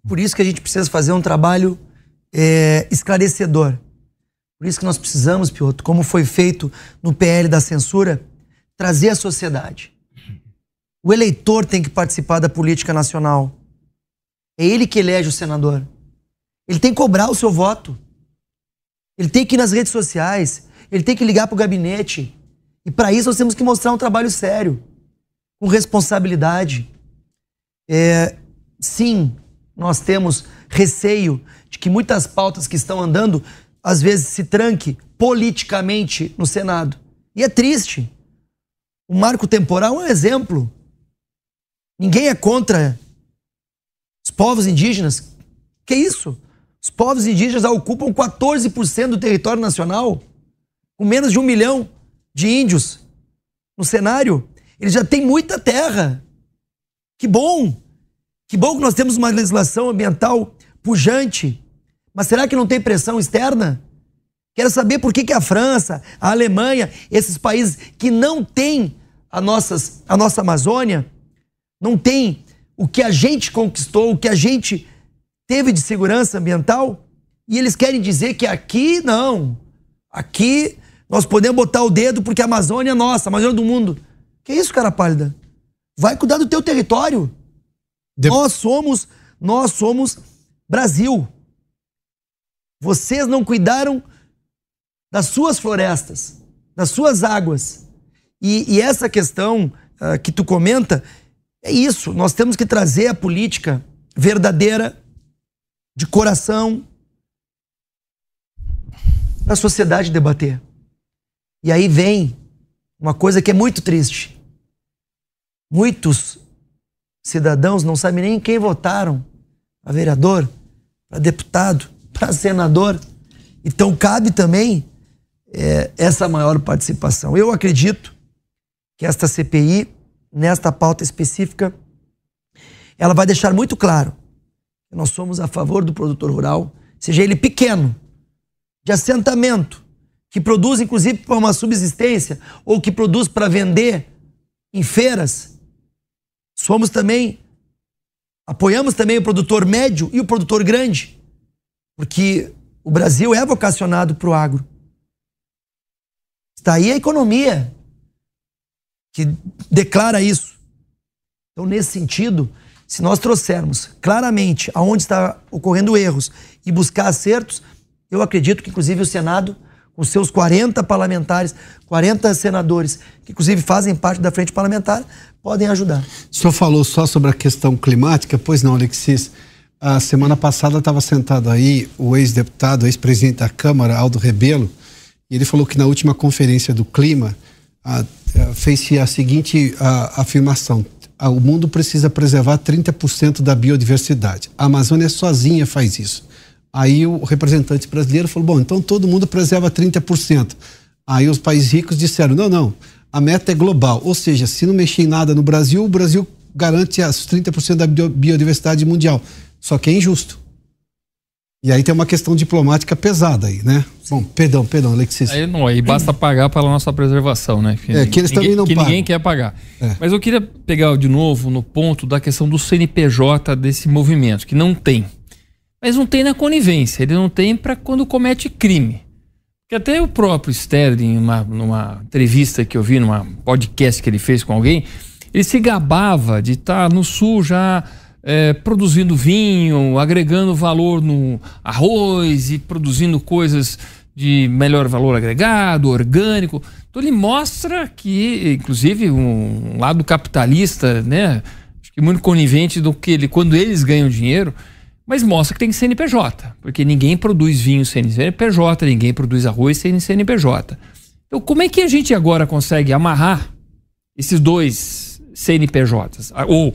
Por isso que a gente precisa fazer um trabalho é, esclarecedor. Por isso que nós precisamos, Piotr, como foi feito no PL da censura, trazer a sociedade. O eleitor tem que participar da política nacional. É ele que elege o senador. Ele tem que cobrar o seu voto. Ele tem que ir nas redes sociais. Ele tem que ligar para o gabinete. E para isso nós temos que mostrar um trabalho sério com responsabilidade. É, sim, nós temos receio de que muitas pautas que estão andando às vezes se tranque politicamente no Senado. E é triste. O marco temporal é um exemplo. Ninguém é contra os povos indígenas. Que isso? Os povos indígenas ocupam 14% do território nacional, com menos de um milhão de índios no cenário. Eles já têm muita terra. Que bom! Que bom que nós temos uma legislação ambiental pujante. Mas será que não tem pressão externa? Quero saber por que, que a França, a Alemanha, esses países que não têm a, nossas, a nossa Amazônia, não têm o que a gente conquistou, o que a gente teve de segurança ambiental, e eles querem dizer que aqui não. Aqui nós podemos botar o dedo porque a Amazônia é nossa, a Amazônia do mundo. Que isso, cara pálida? Vai cuidar do teu território. De... Nós somos, nós somos Brasil. Vocês não cuidaram das suas florestas, das suas águas. E, e essa questão uh, que tu comenta é isso. Nós temos que trazer a política verdadeira, de coração, para a sociedade debater. E aí vem uma coisa que é muito triste. Muitos cidadãos não sabem nem quem votaram para vereador, para deputado, para senador. Então cabe também é, essa maior participação. Eu acredito que esta CPI, nesta pauta específica, ela vai deixar muito claro que nós somos a favor do produtor rural, seja ele pequeno, de assentamento, que produz inclusive para uma subsistência ou que produz para vender em feiras. Somos também apoiamos também o produtor médio e o produtor grande, porque o Brasil é vocacionado para o agro. Está aí a economia que declara isso. Então, nesse sentido, se nós trouxermos claramente aonde está ocorrendo erros e buscar acertos, eu acredito que, inclusive, o Senado, com seus 40 parlamentares, 40 senadores, que inclusive fazem parte da frente parlamentar, podem ajudar. O senhor falou só sobre a questão climática, pois não, Alexis? A semana passada estava sentado aí o ex-deputado, ex-presidente da Câmara, Aldo Rebelo, e ele falou que na última conferência do clima fez-se a seguinte a, afirmação: o mundo precisa preservar 30% da biodiversidade. A Amazônia sozinha faz isso. Aí o representante brasileiro falou: bom, então todo mundo preserva 30%. Aí os países ricos disseram: não, não, a meta é global. Ou seja, se não mexer em nada no Brasil, o Brasil garante as 30% da biodiversidade mundial. Só que é injusto. E aí tem uma questão diplomática pesada aí, né? Bom, perdão, perdão, Alexis. Aí não, aí basta pagar pela nossa preservação, né? Que, é, que eles ninguém, também não que pagam. ninguém quer pagar. É. Mas eu queria pegar de novo no ponto da questão do CNPJ desse movimento, que não tem. Mas não tem na conivência, ele não tem para quando comete crime. Que até o próprio Sterling, numa, numa entrevista que eu vi, numa podcast que ele fez com alguém, ele se gabava de estar tá no sul já é, produzindo vinho, agregando valor no arroz e produzindo coisas de melhor valor agregado, orgânico. Então ele mostra que, inclusive, um lado capitalista, né? Acho que muito conivente do que ele, quando eles ganham dinheiro, mas mostra que tem CNPJ, porque ninguém produz vinho sem CNPJ, ninguém produz arroz sem CNPJ. Então, como é que a gente agora consegue amarrar esses dois CNPJs? Ou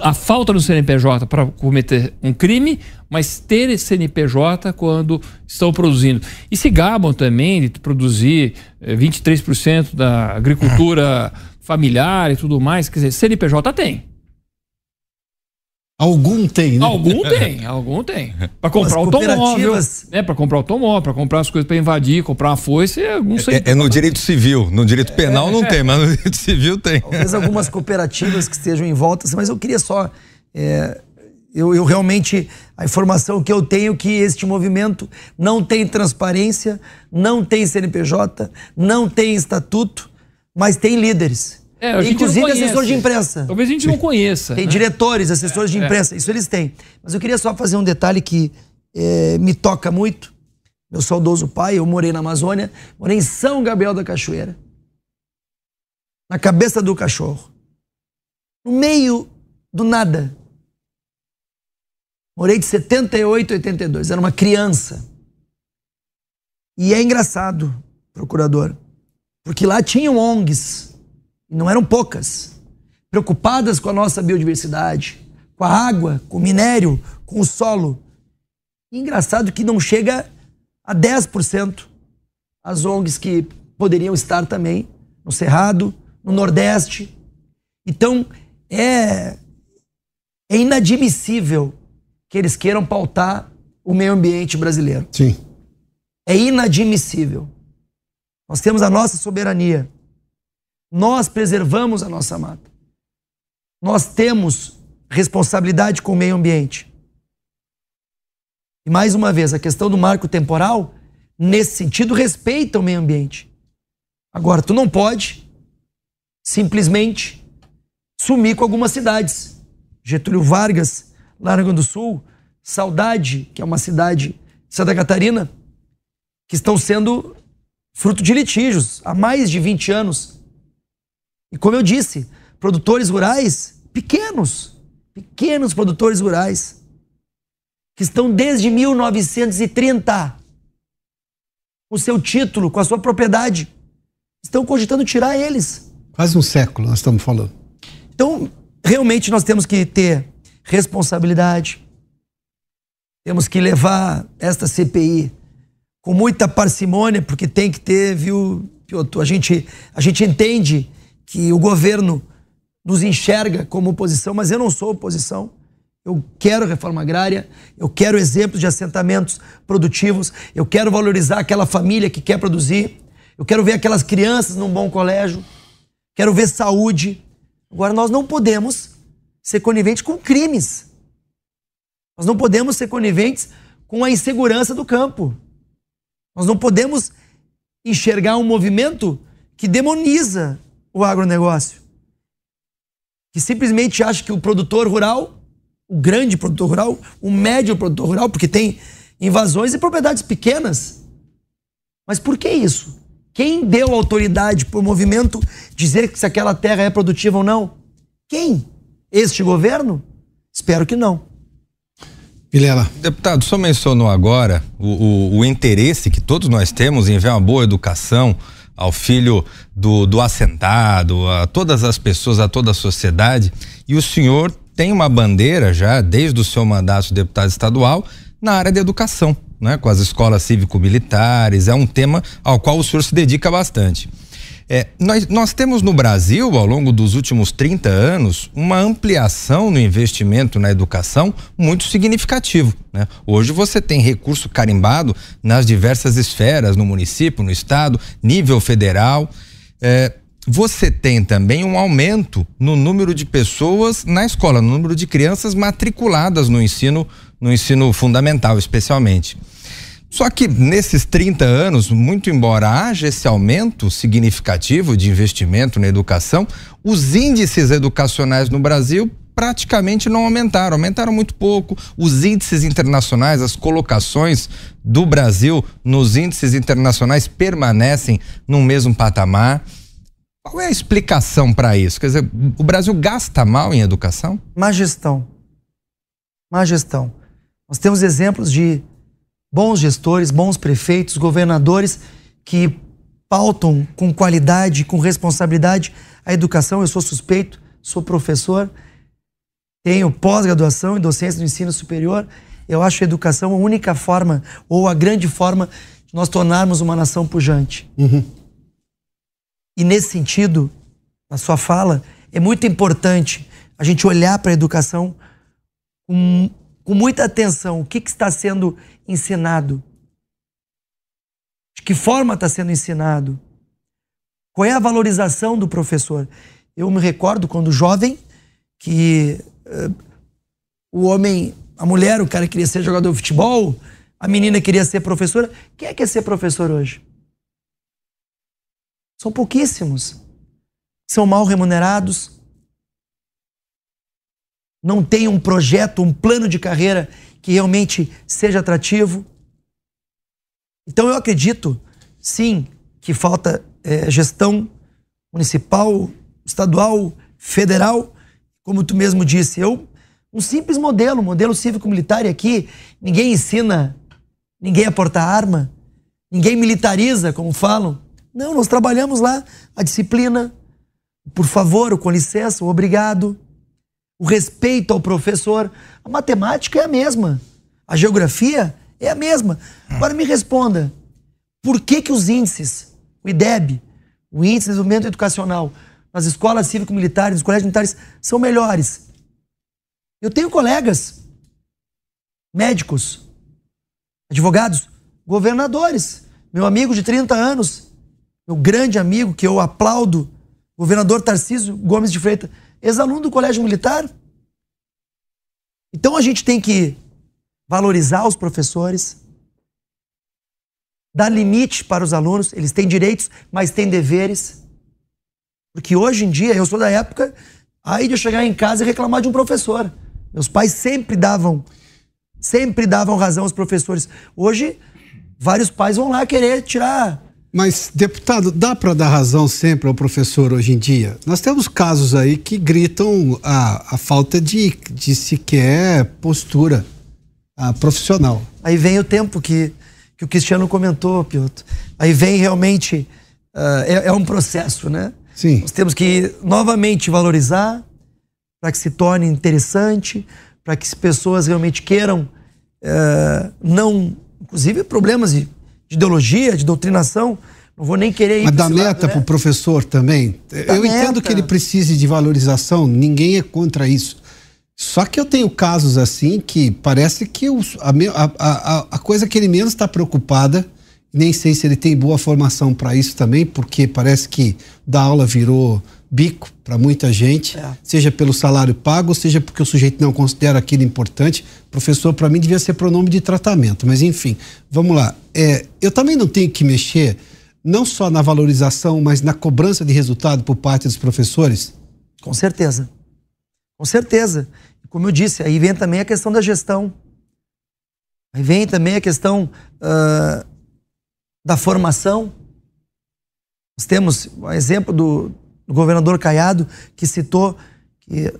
a falta no CNPJ para cometer um crime, mas ter CNPJ quando estão produzindo. E se gabam também de produzir 23% eh, da agricultura familiar e tudo mais. Quer dizer, CNPJ tem. Algum tem, né? Algum tem, algum tem. Para comprar automóvel, né? Para comprar automóvel, para comprar as coisas para invadir, comprar uma foice, algum é, é, no direito civil, no direito penal é, não é. tem, mas no direito civil tem. Talvez algumas cooperativas que estejam em volta, mas eu queria só é, eu, eu, realmente, a informação que eu tenho é que este movimento não tem transparência, não tem CNPJ, não tem estatuto, mas tem líderes. É, Inclusive assessor de imprensa. Talvez a gente não conheça. Tem né? diretores, assessores de é, é. imprensa, isso eles têm. Mas eu queria só fazer um detalhe que é, me toca muito. Meu saudoso pai, eu morei na Amazônia, morei em São Gabriel da Cachoeira. Na cabeça do cachorro. No meio do nada. Morei de 78 a 82, era uma criança. E é engraçado, procurador, porque lá tinham ONGs, não eram poucas. preocupadas com a nossa biodiversidade, com a água, com o minério, com o solo. E engraçado que não chega a 10% as ONGs que poderiam estar também no Cerrado, no Nordeste. Então, é, é inadmissível que eles queiram pautar o meio ambiente brasileiro. Sim. É inadmissível. Nós temos a nossa soberania. Nós preservamos a nossa mata. Nós temos responsabilidade com o meio ambiente. E mais uma vez, a questão do marco temporal, nesse sentido, respeita o meio ambiente. Agora, tu não pode simplesmente sumir com algumas cidades. Getúlio Vargas, Grande do Sul, Saudade, que é uma cidade de Santa Catarina, que estão sendo fruto de litígios há mais de 20 anos. E como eu disse, produtores rurais pequenos, pequenos produtores rurais, que estão desde 1930 com o seu título, com a sua propriedade, estão cogitando tirar eles. Quase um século nós estamos falando. Então, realmente nós temos que ter responsabilidade, temos que levar esta CPI com muita parcimônia, porque tem que ter, viu, Piotr? A gente, a gente entende que o governo nos enxerga como oposição, mas eu não sou oposição. Eu quero reforma agrária, eu quero exemplos de assentamentos produtivos, eu quero valorizar aquela família que quer produzir, eu quero ver aquelas crianças num bom colégio, quero ver saúde. Agora, nós não podemos ser coniventes com crimes. Nós não podemos ser coniventes com a insegurança do campo. Nós não podemos enxergar um movimento que demoniza o agronegócio que simplesmente acha que o produtor rural, o grande produtor rural, o médio produtor rural, porque tem invasões e propriedades pequenas. Mas por que isso? Quem deu autoridade para o movimento dizer que se aquela terra é produtiva ou não? Quem? Este governo? Espero que não. Vilela. Deputado, só mencionou agora o, o, o interesse que todos nós temos em ver uma boa educação, ao filho do, do assentado, a todas as pessoas, a toda a sociedade. E o senhor tem uma bandeira já, desde o seu mandato de deputado estadual, na área da educação, né? com as escolas cívico-militares. É um tema ao qual o senhor se dedica bastante. É, nós, nós temos no Brasil, ao longo dos últimos 30 anos, uma ampliação no investimento na educação muito significativo. Né? Hoje você tem recurso carimbado nas diversas esferas, no município, no estado, nível federal. É, você tem também um aumento no número de pessoas na escola, no número de crianças matriculadas no ensino, no ensino fundamental, especialmente. Só que nesses 30 anos, muito embora haja esse aumento significativo de investimento na educação, os índices educacionais no Brasil praticamente não aumentaram, aumentaram muito pouco. Os índices internacionais, as colocações do Brasil nos índices internacionais permanecem no mesmo patamar. Qual é a explicação para isso? Quer dizer, o Brasil gasta mal em educação? Má gestão. Má gestão. Nós temos exemplos de bons gestores, bons prefeitos, governadores que pautam com qualidade, com responsabilidade a educação. Eu sou suspeito, sou professor, tenho pós-graduação em docência do ensino superior. Eu acho a educação a única forma, ou a grande forma, de nós tornarmos uma nação pujante. Uhum. E nesse sentido, na sua fala, é muito importante a gente olhar para a educação com, com muita atenção. O que, que está sendo ensinado? De que forma está sendo ensinado? Qual é a valorização do professor? Eu me recordo quando jovem que uh, o homem, a mulher, o cara queria ser jogador de futebol, a menina queria ser professora. Quem é que quer ser professor hoje? São pouquíssimos. São mal remunerados. Não tem um projeto, um plano de carreira que realmente seja atrativo. Então eu acredito, sim, que falta é, gestão municipal, estadual, federal, como tu mesmo disse. Eu um simples modelo, modelo cívico-militar e aqui ninguém ensina ninguém a portar arma, ninguém militariza, como falam. Não, nós trabalhamos lá a disciplina, por favor, com licença, obrigado, o respeito ao professor. A matemática é a mesma. A geografia é a mesma. Agora me responda, por que que os índices, o IDEB, o Índice de Desenvolvimento Educacional, nas escolas cívico-militares, nos colégios militares, são melhores? Eu tenho colegas, médicos, advogados, governadores, meu amigo de 30 anos, meu grande amigo que eu aplaudo, governador Tarcísio Gomes de Freitas, ex-aluno do Colégio Militar. Então a gente tem que valorizar os professores, dar limite para os alunos, eles têm direitos, mas têm deveres. Porque hoje em dia, eu sou da época aí de eu chegar em casa e reclamar de um professor. Meus pais sempre davam, sempre davam razão aos professores. Hoje, vários pais vão lá querer tirar mas, deputado, dá para dar razão sempre ao professor hoje em dia? Nós temos casos aí que gritam a, a falta de, de sequer postura a, profissional. Aí vem o tempo que, que o Cristiano comentou, Piotr. Aí vem realmente. Uh, é, é, um processo, né? Sim. Nós temos que novamente valorizar para que se torne interessante, para que as pessoas realmente queiram uh, não. Inclusive problemas de de ideologia, de doutrinação. Não vou nem querer ir Mas dá meta né? para o professor também. Dá eu meta. entendo que ele precise de valorização, ninguém é contra isso. Só que eu tenho casos assim que parece que a, a, a, coisa que ele menos está preocupada, nem sei se ele tem boa formação para isso também, porque parece que dar aula virou bico para muita gente, é. seja pelo salário pago, seja porque o sujeito não considera aquilo importante. Professor, para mim, devia ser pronome de tratamento, mas enfim, vamos lá. É, eu também não tenho que mexer não só na valorização, mas na cobrança de resultado por parte dos professores? Com certeza. Com certeza. Como eu disse, aí vem também a questão da gestão. Aí vem também a questão uh, da formação. Nós temos um exemplo do, do governador Caiado, que citou que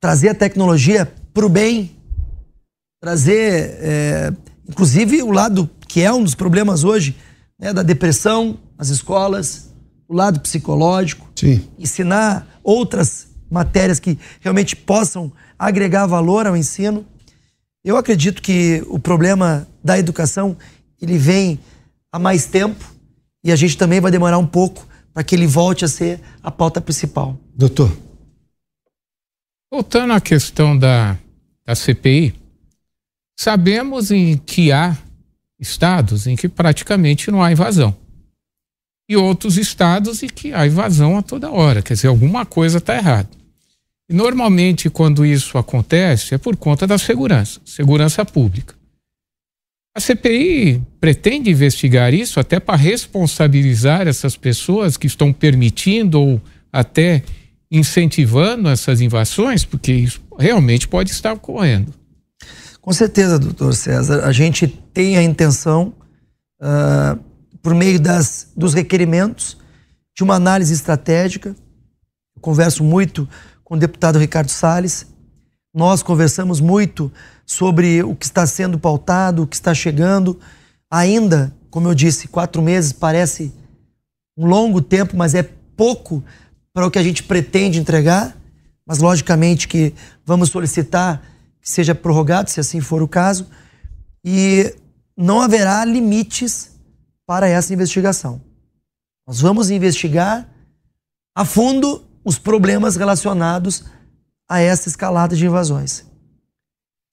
trazer a tecnologia para o bem, trazer, é, inclusive, o lado que é um dos problemas hoje, né, da depressão nas escolas, o lado psicológico, Sim. ensinar outras matérias que realmente possam agregar valor ao ensino. Eu acredito que o problema da educação ele vem há mais tempo e a gente também vai demorar um pouco para que ele volte a ser a pauta principal. Doutor. Voltando à questão da, da CPI, sabemos em que há estados em que praticamente não há invasão. E outros estados em que há invasão a toda hora. Quer dizer, alguma coisa está errada. E normalmente, quando isso acontece, é por conta da segurança, segurança pública. A CPI pretende investigar isso até para responsabilizar essas pessoas que estão permitindo ou até incentivando essas invasões, porque isso realmente pode estar ocorrendo. Com certeza, doutor César. A gente tem a intenção, uh, por meio das, dos requerimentos, de uma análise estratégica. Eu converso muito com o deputado Ricardo Salles. Nós conversamos muito sobre o que está sendo pautado, o que está chegando. Ainda, como eu disse, quatro meses parece um longo tempo, mas é pouco para o que a gente pretende entregar. Mas, logicamente, que vamos solicitar que seja prorrogado, se assim for o caso, e não haverá limites para essa investigação. Nós vamos investigar a fundo os problemas relacionados a essa escalada de invasões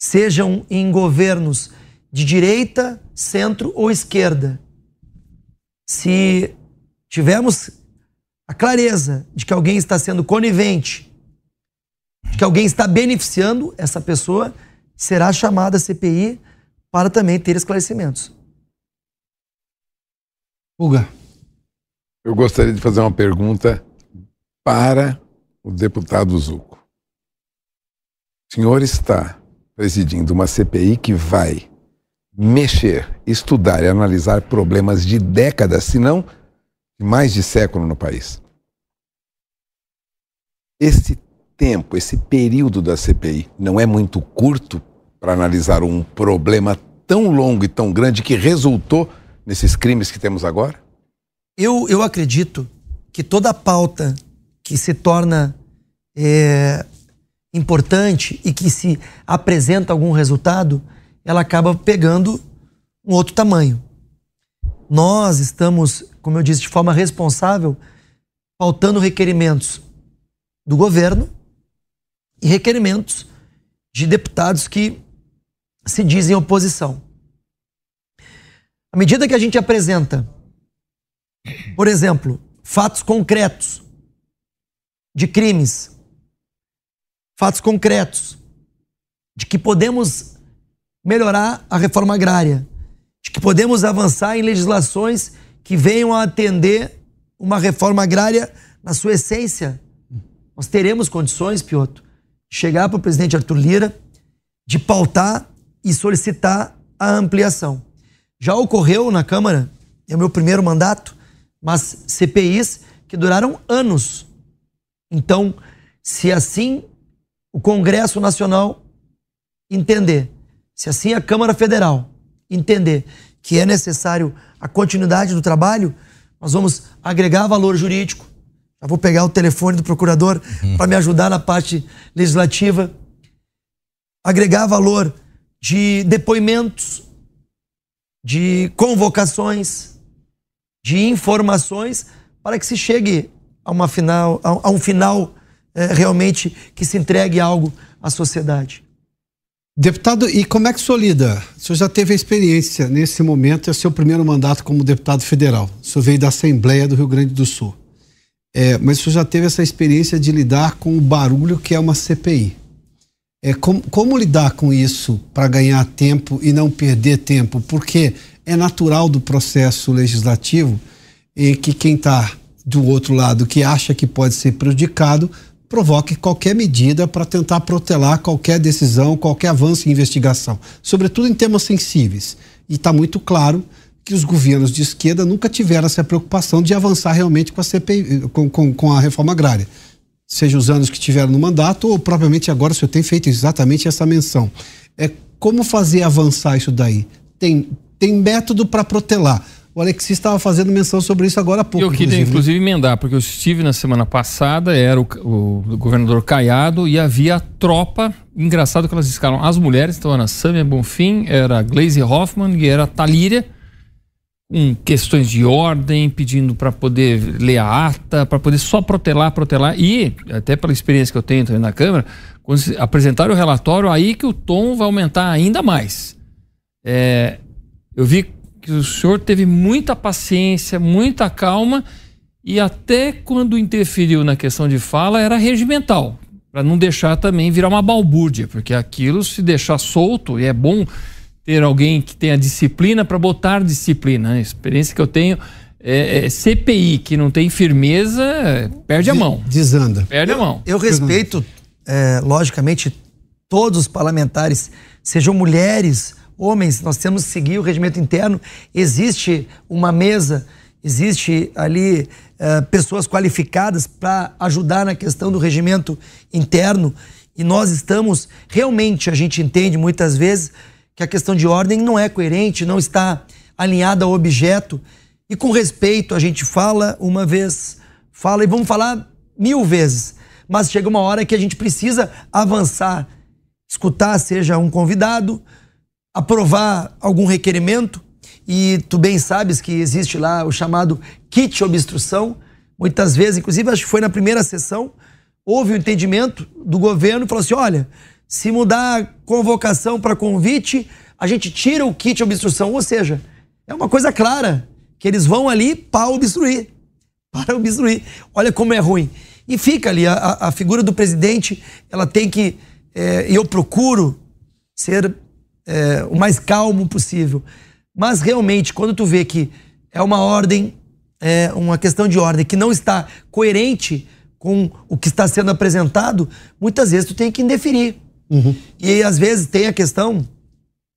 sejam em governos de direita, centro ou esquerda. Se tivermos a clareza de que alguém está sendo conivente, de que alguém está beneficiando essa pessoa, será chamada a CPI para também ter esclarecimentos. Uga. Eu gostaria de fazer uma pergunta para o deputado Zuco. O senhor está presidindo uma CPI que vai mexer, estudar e analisar problemas de décadas, se não de mais de século no país. Esse tempo, esse período da CPI não é muito curto para analisar um problema tão longo e tão grande que resultou nesses crimes que temos agora? Eu, eu acredito que toda pauta que se torna é, importante e que se apresenta algum resultado, ela acaba pegando um outro tamanho. Nós estamos, como eu disse, de forma responsável, pautando requerimentos do governo e requerimentos de deputados que se dizem oposição. À medida que a gente apresenta, por exemplo, fatos concretos de crimes, fatos concretos de que podemos melhorar a reforma agrária, de que podemos avançar em legislações que venham a atender uma reforma agrária na sua essência. Nós teremos condições, Piotr, de chegar para o presidente Arthur Lira, de pautar e solicitar a ampliação. Já ocorreu na Câmara, é o meu primeiro mandato, mas CPIs que duraram anos. Então, se assim o Congresso Nacional entender, se assim a Câmara Federal entender que é necessário a continuidade do trabalho, nós vamos agregar valor jurídico. Já vou pegar o telefone do procurador uhum. para me ajudar na parte legislativa. Agregar valor de depoimentos, de convocações, de informações, para que se chegue a, uma final, a, um final realmente que se entregue algo à sociedade. Deputado, e como é que o senhor lida? O senhor já teve a experiência nesse momento, é seu primeiro mandato como deputado federal. O senhor veio da Assembleia do Rio Grande do Sul. É, mas o senhor já teve essa experiência de lidar com o barulho que é uma CPI. É, como, como lidar com isso para ganhar tempo e não perder tempo? Porque é natural do processo legislativo e que quem está do outro lado, que acha que pode ser prejudicado, provoque qualquer medida para tentar protelar qualquer decisão, qualquer avanço em investigação, sobretudo em temas sensíveis. E está muito claro que os governos de esquerda nunca tiveram essa preocupação de avançar realmente com a CPI, com, com, com a reforma agrária. Seja os anos que tiveram no mandato, ou propriamente agora o senhor tem feito exatamente essa menção. É como fazer avançar isso daí? Tem, tem método para protelar o Alexis estava fazendo menção sobre isso agora há pouco. Eu queria, inclusive, inclusive emendar, porque eu estive na semana passada, era o, o, governador Caiado e havia a tropa. Engraçado que elas escalam as mulheres, então era Samia Bonfim, era Glaze Hoffman e era Talíria, com questões de ordem, pedindo para poder ler a ata, para poder só protelar, protelar. E, até pela experiência que eu tenho também na Câmara, quando apresentar o relatório, aí que o tom vai aumentar ainda mais. É, eu vi que o senhor teve muita paciência, muita calma e até quando interferiu na questão de fala era regimental, para não deixar também virar uma balbúrdia, porque aquilo se deixar solto e é bom ter alguém que tenha disciplina para botar disciplina. A experiência que eu tenho é, é CPI que não tem firmeza perde a mão. Desanda. Perde eu, a mão. Eu respeito, é, logicamente, todos os parlamentares, sejam mulheres homens, nós temos que seguir o regimento interno. Existe uma mesa, existe ali uh, pessoas qualificadas para ajudar na questão do regimento interno. E nós estamos, realmente, a gente entende muitas vezes que a questão de ordem não é coerente, não está alinhada ao objeto. E com respeito, a gente fala uma vez, fala e vamos falar mil vezes. Mas chega uma hora que a gente precisa avançar, escutar, seja um convidado, aprovar algum requerimento e tu bem sabes que existe lá o chamado kit obstrução. Muitas vezes, inclusive acho que foi na primeira sessão, houve um entendimento do governo e falou assim: olha, se mudar a convocação para convite, a gente tira o kit obstrução. Ou seja, é uma coisa clara que eles vão ali para obstruir. Para obstruir. Olha como é ruim. E fica ali, a, a figura do presidente, ela tem que. É, eu procuro ser é, o mais calmo possível. Mas realmente, quando tu vê que é uma ordem, é uma questão de ordem que não está coerente com o que está sendo apresentado, muitas vezes tu tem que indeferir. Uhum. E às vezes tem a questão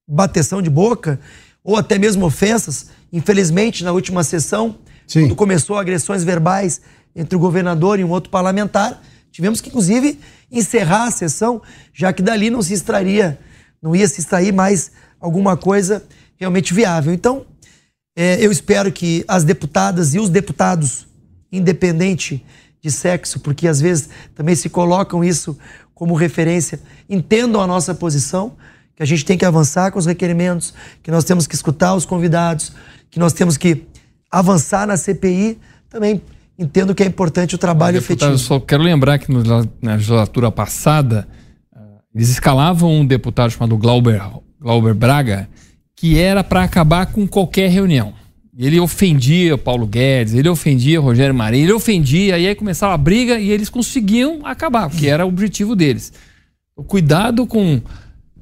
bateção de boca ou até mesmo ofensas. Infelizmente, na última sessão, Sim. quando começou agressões verbais entre o governador e um outro parlamentar, tivemos que inclusive encerrar a sessão, já que dali não se extraria não ia se extrair mais alguma coisa realmente viável. Então, é, eu espero que as deputadas e os deputados, independente de sexo, porque às vezes também se colocam isso como referência. Entendam a nossa posição, que a gente tem que avançar com os requerimentos, que nós temos que escutar os convidados, que nós temos que avançar na CPI. Também entendo que é importante o trabalho Deputado, efetivo. Eu só quero lembrar que na legislatura passada, eles escalavam um deputado chamado Glauber, Glauber Braga, que era para acabar com qualquer reunião. Ele ofendia Paulo Guedes, ele ofendia Rogério Marinho, ele ofendia, e aí começava a briga e eles conseguiam acabar, porque era o objetivo deles. O cuidado com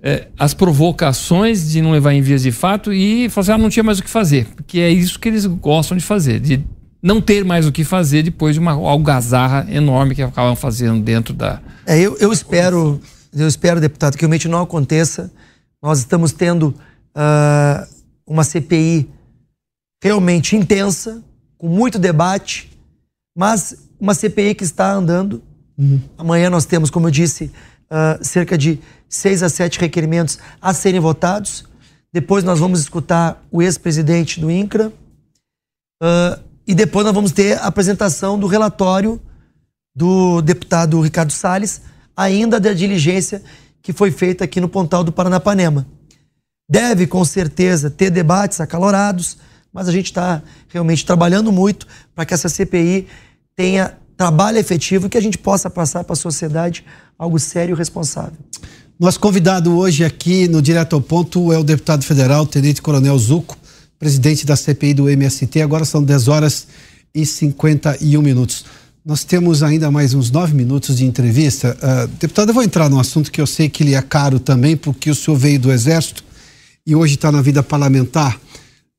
é, as provocações de não levar em vias de fato e fazer, ah, não tinha mais o que fazer, porque é isso que eles gostam de fazer, de não ter mais o que fazer depois de uma algazarra enorme que acabam fazendo dentro da. É, eu, eu espero, eu espero, deputado, que realmente não aconteça. Nós estamos tendo uh, uma CPI realmente intensa, com muito debate, mas uma CPI que está andando. Uhum. Amanhã nós temos, como eu disse, uh, cerca de seis a sete requerimentos a serem votados. Depois nós vamos escutar o ex-presidente do INCRA. Uh, e depois nós vamos ter a apresentação do relatório do deputado Ricardo Salles, ainda da diligência que foi feita aqui no Pontal do Paranapanema. Deve, com certeza, ter debates acalorados, mas a gente está realmente trabalhando muito para que essa CPI tenha trabalho efetivo e que a gente possa passar para a sociedade algo sério e responsável. Nosso convidado hoje aqui no Direto ao Ponto é o deputado federal, Tenente Coronel Zuco, presidente da CPI do MST. Agora são 10 horas e 51 minutos. Nós temos ainda mais uns nove minutos de entrevista. Uh, deputado, eu vou entrar num assunto que eu sei que lhe é caro também, porque o senhor veio do Exército e hoje está na vida parlamentar.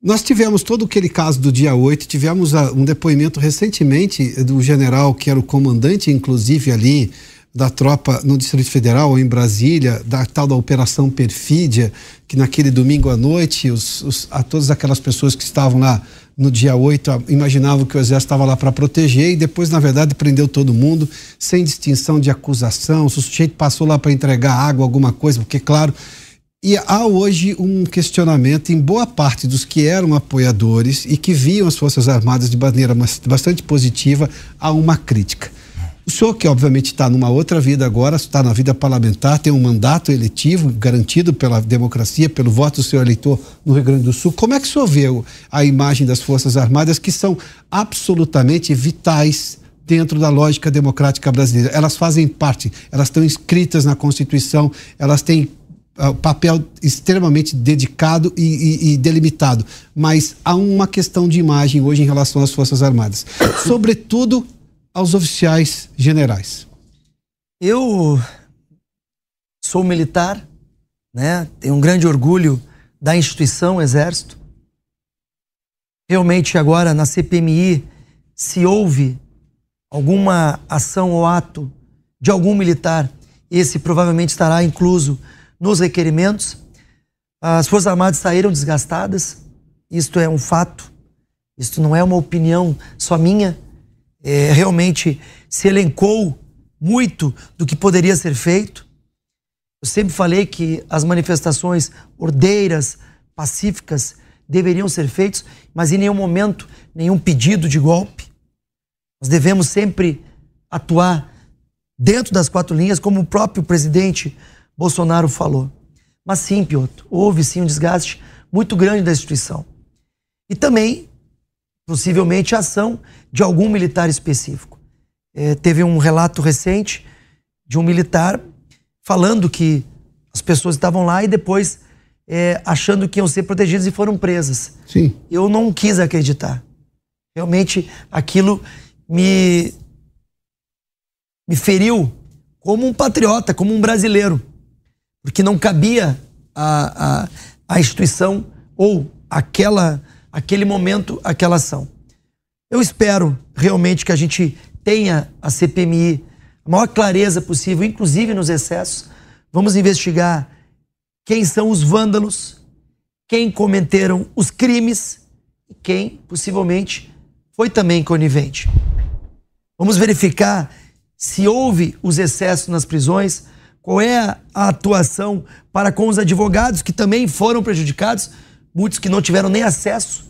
Nós tivemos todo aquele caso do dia 8, tivemos uh, um depoimento recentemente do general, que era o comandante, inclusive, ali da tropa no Distrito Federal em Brasília, da tal da Operação Perfídia, que naquele domingo à noite, os, os, a todas aquelas pessoas que estavam lá no dia 8 imaginavam que o exército estava lá para proteger e depois, na verdade, prendeu todo mundo, sem distinção de acusação. O sujeito passou lá para entregar água, alguma coisa, porque, claro. E há hoje um questionamento em boa parte dos que eram apoiadores e que viam as Forças Armadas de maneira bastante positiva, há uma crítica. O senhor, que obviamente está numa outra vida agora, está na vida parlamentar, tem um mandato eletivo garantido pela democracia, pelo voto do seu eleitor no Rio Grande do Sul. Como é que o senhor vê a imagem das Forças Armadas, que são absolutamente vitais dentro da lógica democrática brasileira? Elas fazem parte, elas estão inscritas na Constituição, elas têm uh, papel extremamente dedicado e, e, e, delimitado, mas há uma questão de imagem hoje em relação às Forças Armadas. Sobretudo aos oficiais generais? Eu sou militar, né? Tenho um grande orgulho da instituição Exército. Realmente agora na CPMI se houve alguma ação ou ato de algum militar, esse provavelmente estará incluso nos requerimentos. As Forças Armadas saíram desgastadas, isto é um fato, isto não é uma opinião só minha, é, realmente se elencou muito do que poderia ser feito. Eu sempre falei que as manifestações ordeiras, pacíficas, deveriam ser feitas, mas em nenhum momento nenhum pedido de golpe. Nós devemos sempre atuar dentro das quatro linhas, como o próprio presidente Bolsonaro falou. Mas sim, Piotr, houve sim um desgaste muito grande da instituição. E também possivelmente ação de algum militar específico. É, teve um relato recente de um militar falando que as pessoas estavam lá e depois é, achando que iam ser protegidas e foram presas. Sim. Eu não quis acreditar. Realmente aquilo me me feriu como um patriota, como um brasileiro, porque não cabia a, a, a instituição ou aquela aquele momento, aquela ação. Eu espero realmente que a gente tenha a CPMI a maior clareza possível, inclusive nos excessos. Vamos investigar quem são os vândalos, quem cometeram os crimes e quem possivelmente foi também conivente. Vamos verificar se houve os excessos nas prisões, qual é a atuação para com os advogados que também foram prejudicados, muitos que não tiveram nem acesso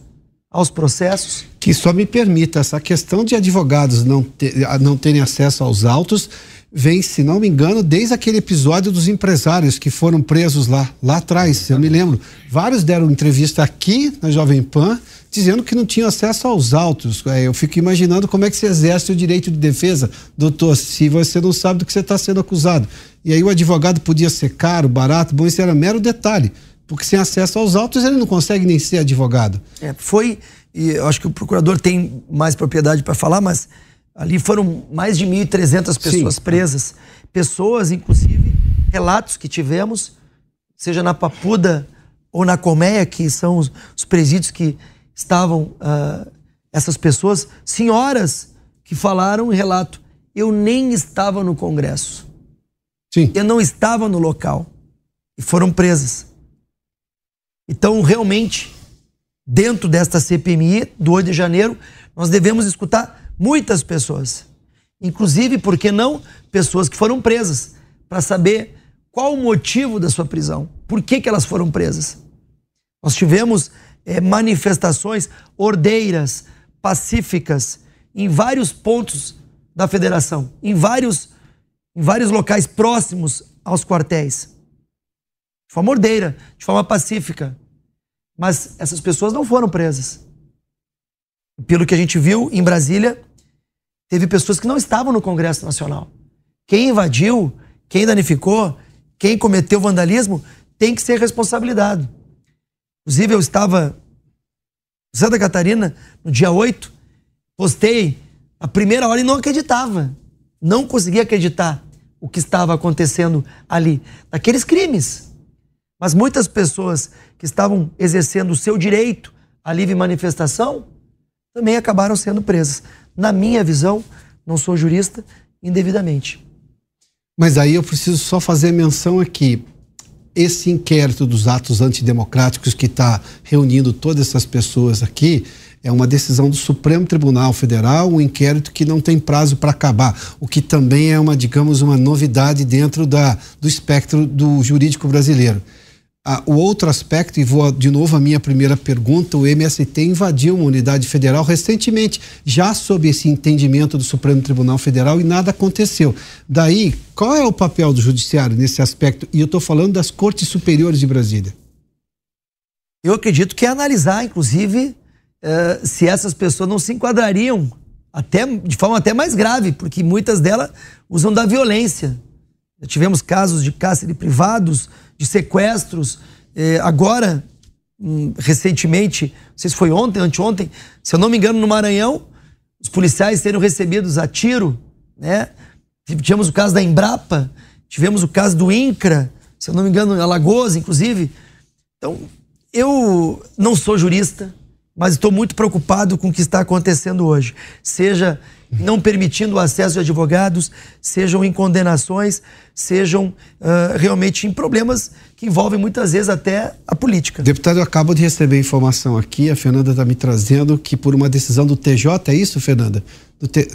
aos processos. Que só me permita, essa questão de advogados não, ter, não terem acesso aos autos vem, se não me engano, desde aquele episódio dos empresários que foram presos lá, lá atrás, eu me lembro. Vários deram entrevista aqui na Jovem Pan dizendo que não tinham acesso aos autos. É, eu fico imaginando como é que se exerce o direito de defesa, doutor, se você não sabe do que você está sendo acusado. E aí o advogado podia ser caro, barato, bom, isso era mero detalhe. Porque sem acesso aos autos ele não consegue nem ser advogado. É, foi, e eu acho que o procurador tem mais propriedade para falar, mas ali foram mais de 1.300 pessoas Sim. presas. Pessoas, inclusive, relatos que tivemos, seja na Papuda ou na Colmeia, que são os, os presídios que estavam uh, essas pessoas, senhoras que falaram em relato. Eu nem estava no Congresso. Sim. Eu não estava no local. E foram presas. Então, realmente, dentro desta CPMI do 8 de janeiro, nós devemos escutar muitas pessoas. Inclusive, por que não, pessoas que foram presas, para saber qual o motivo da sua prisão, por que, que elas foram presas. Nós tivemos é, manifestações ordeiras, pacíficas, em vários pontos da federação, em vários, em vários locais próximos aos quartéis. Forma ordeira, de forma pacífica. Mas essas pessoas não foram presas. Pelo que a gente viu em Brasília, teve pessoas que não estavam no Congresso Nacional. Quem invadiu, quem danificou, quem cometeu vandalismo, tem que ser responsabilizado. Inclusive, eu estava em Santa Catarina, no dia 8, postei a primeira hora e não acreditava. Não conseguia acreditar o que estava acontecendo ali, daqueles crimes. Mas muitas pessoas que estavam exercendo o seu direito à livre manifestação também acabaram sendo presas. Na minha visão, não sou jurista, indevidamente. Mas aí eu preciso só fazer menção aqui esse inquérito dos atos antidemocráticos que está reunindo todas essas pessoas aqui é uma decisão do Supremo Tribunal Federal, um inquérito que não tem prazo para acabar, o que também é uma, digamos, uma novidade dentro da, do espectro do jurídico brasileiro. Ah, o outro aspecto, e vou de novo à minha primeira pergunta, o MST invadiu uma unidade federal recentemente, já sob esse entendimento do Supremo Tribunal Federal, e nada aconteceu. Daí, qual é o papel do Judiciário nesse aspecto? E eu estou falando das Cortes Superiores de Brasília. Eu acredito que é analisar, inclusive, uh, se essas pessoas não se enquadrariam até, de forma até mais grave, porque muitas delas usam da violência. Já tivemos casos de cárcere privados, de sequestros. É, agora, hum, recentemente, não sei se foi ontem, anteontem, se eu não me engano, no Maranhão, os policiais seriam recebidos a tiro, né? Tivemos o caso da Embrapa, tivemos o caso do INCRA, se eu não me engano, Alagoas, inclusive. Então, eu não sou jurista, mas estou muito preocupado com o que está acontecendo hoje. Seja não permitindo o acesso de advogados, sejam em condenações, sejam uh, realmente em problemas que envolvem muitas vezes até a política. Deputado, eu acabo de receber informação aqui, a Fernanda está me trazendo que por uma decisão do TJ, é isso, Fernanda? Do, T,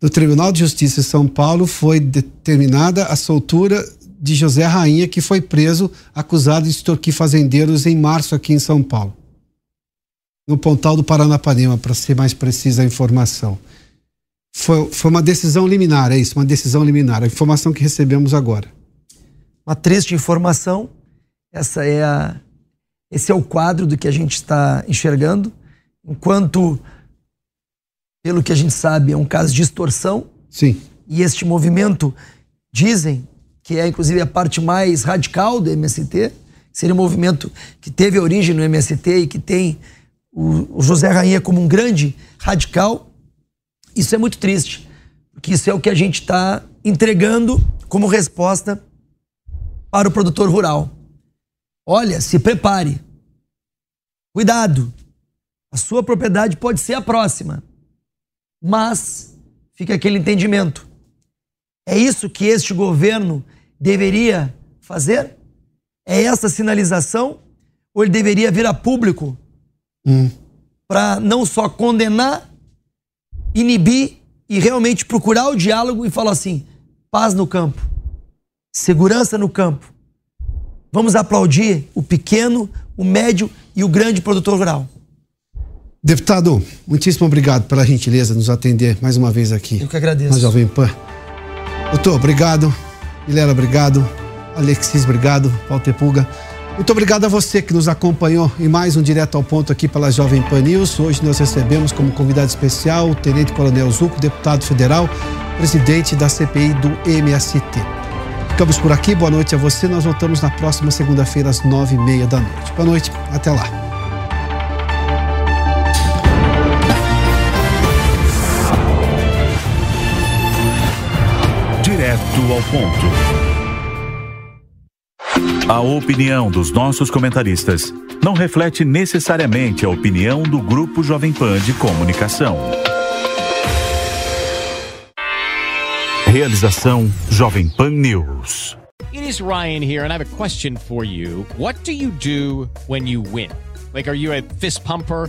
do Tribunal de Justiça de São Paulo foi determinada a soltura de José Rainha, que foi preso acusado de extorquir fazendeiros em março aqui em São Paulo. No Pontal do Paranapanema, para ser mais precisa a informação. Foi, foi uma decisão liminar, é isso, uma decisão liminar, a informação que recebemos agora. Uma triste informação, essa é a, esse é o quadro do que a gente está enxergando, enquanto, pelo que a gente sabe, é um caso de extorsão. Sim. E este movimento, dizem que é inclusive a parte mais radical do MST, seria um movimento que teve origem no MST e que tem o, o José Rainha como um grande radical isso é muito triste, porque isso é o que a gente está entregando como resposta para o produtor rural. Olha, se prepare. Cuidado. A sua propriedade pode ser a próxima. Mas fica aquele entendimento. É isso que este governo deveria fazer? É essa sinalização? Ou ele deveria vir a público hum. para não só condenar, inibir e realmente procurar o diálogo e falar assim: paz no campo, segurança no campo. Vamos aplaudir o pequeno, o médio e o grande produtor rural. Deputado, muitíssimo obrigado pela gentileza de nos atender mais uma vez aqui. Eu que agradeço. Na Jovem Pan. Doutor, obrigado. Milera, obrigado. Alexis, obrigado. Walter Pulga. Muito obrigado a você que nos acompanhou em mais um Direto ao Ponto aqui pela Jovem Pan News. Hoje nós recebemos como convidado especial o Tenente Coronel Zuco, deputado federal, presidente da CPI do MST. Ficamos por aqui, boa noite a você. Nós voltamos na próxima segunda-feira às nove e meia da noite. Boa noite, até lá. Direto ao ponto. A opinião dos nossos comentaristas não reflete necessariamente a opinião do Grupo Jovem Pan de Comunicação. Realização Jovem Pan News. It is Ryan here, and I have a question for you. What do you do when you win? Like, are you a fist pumper?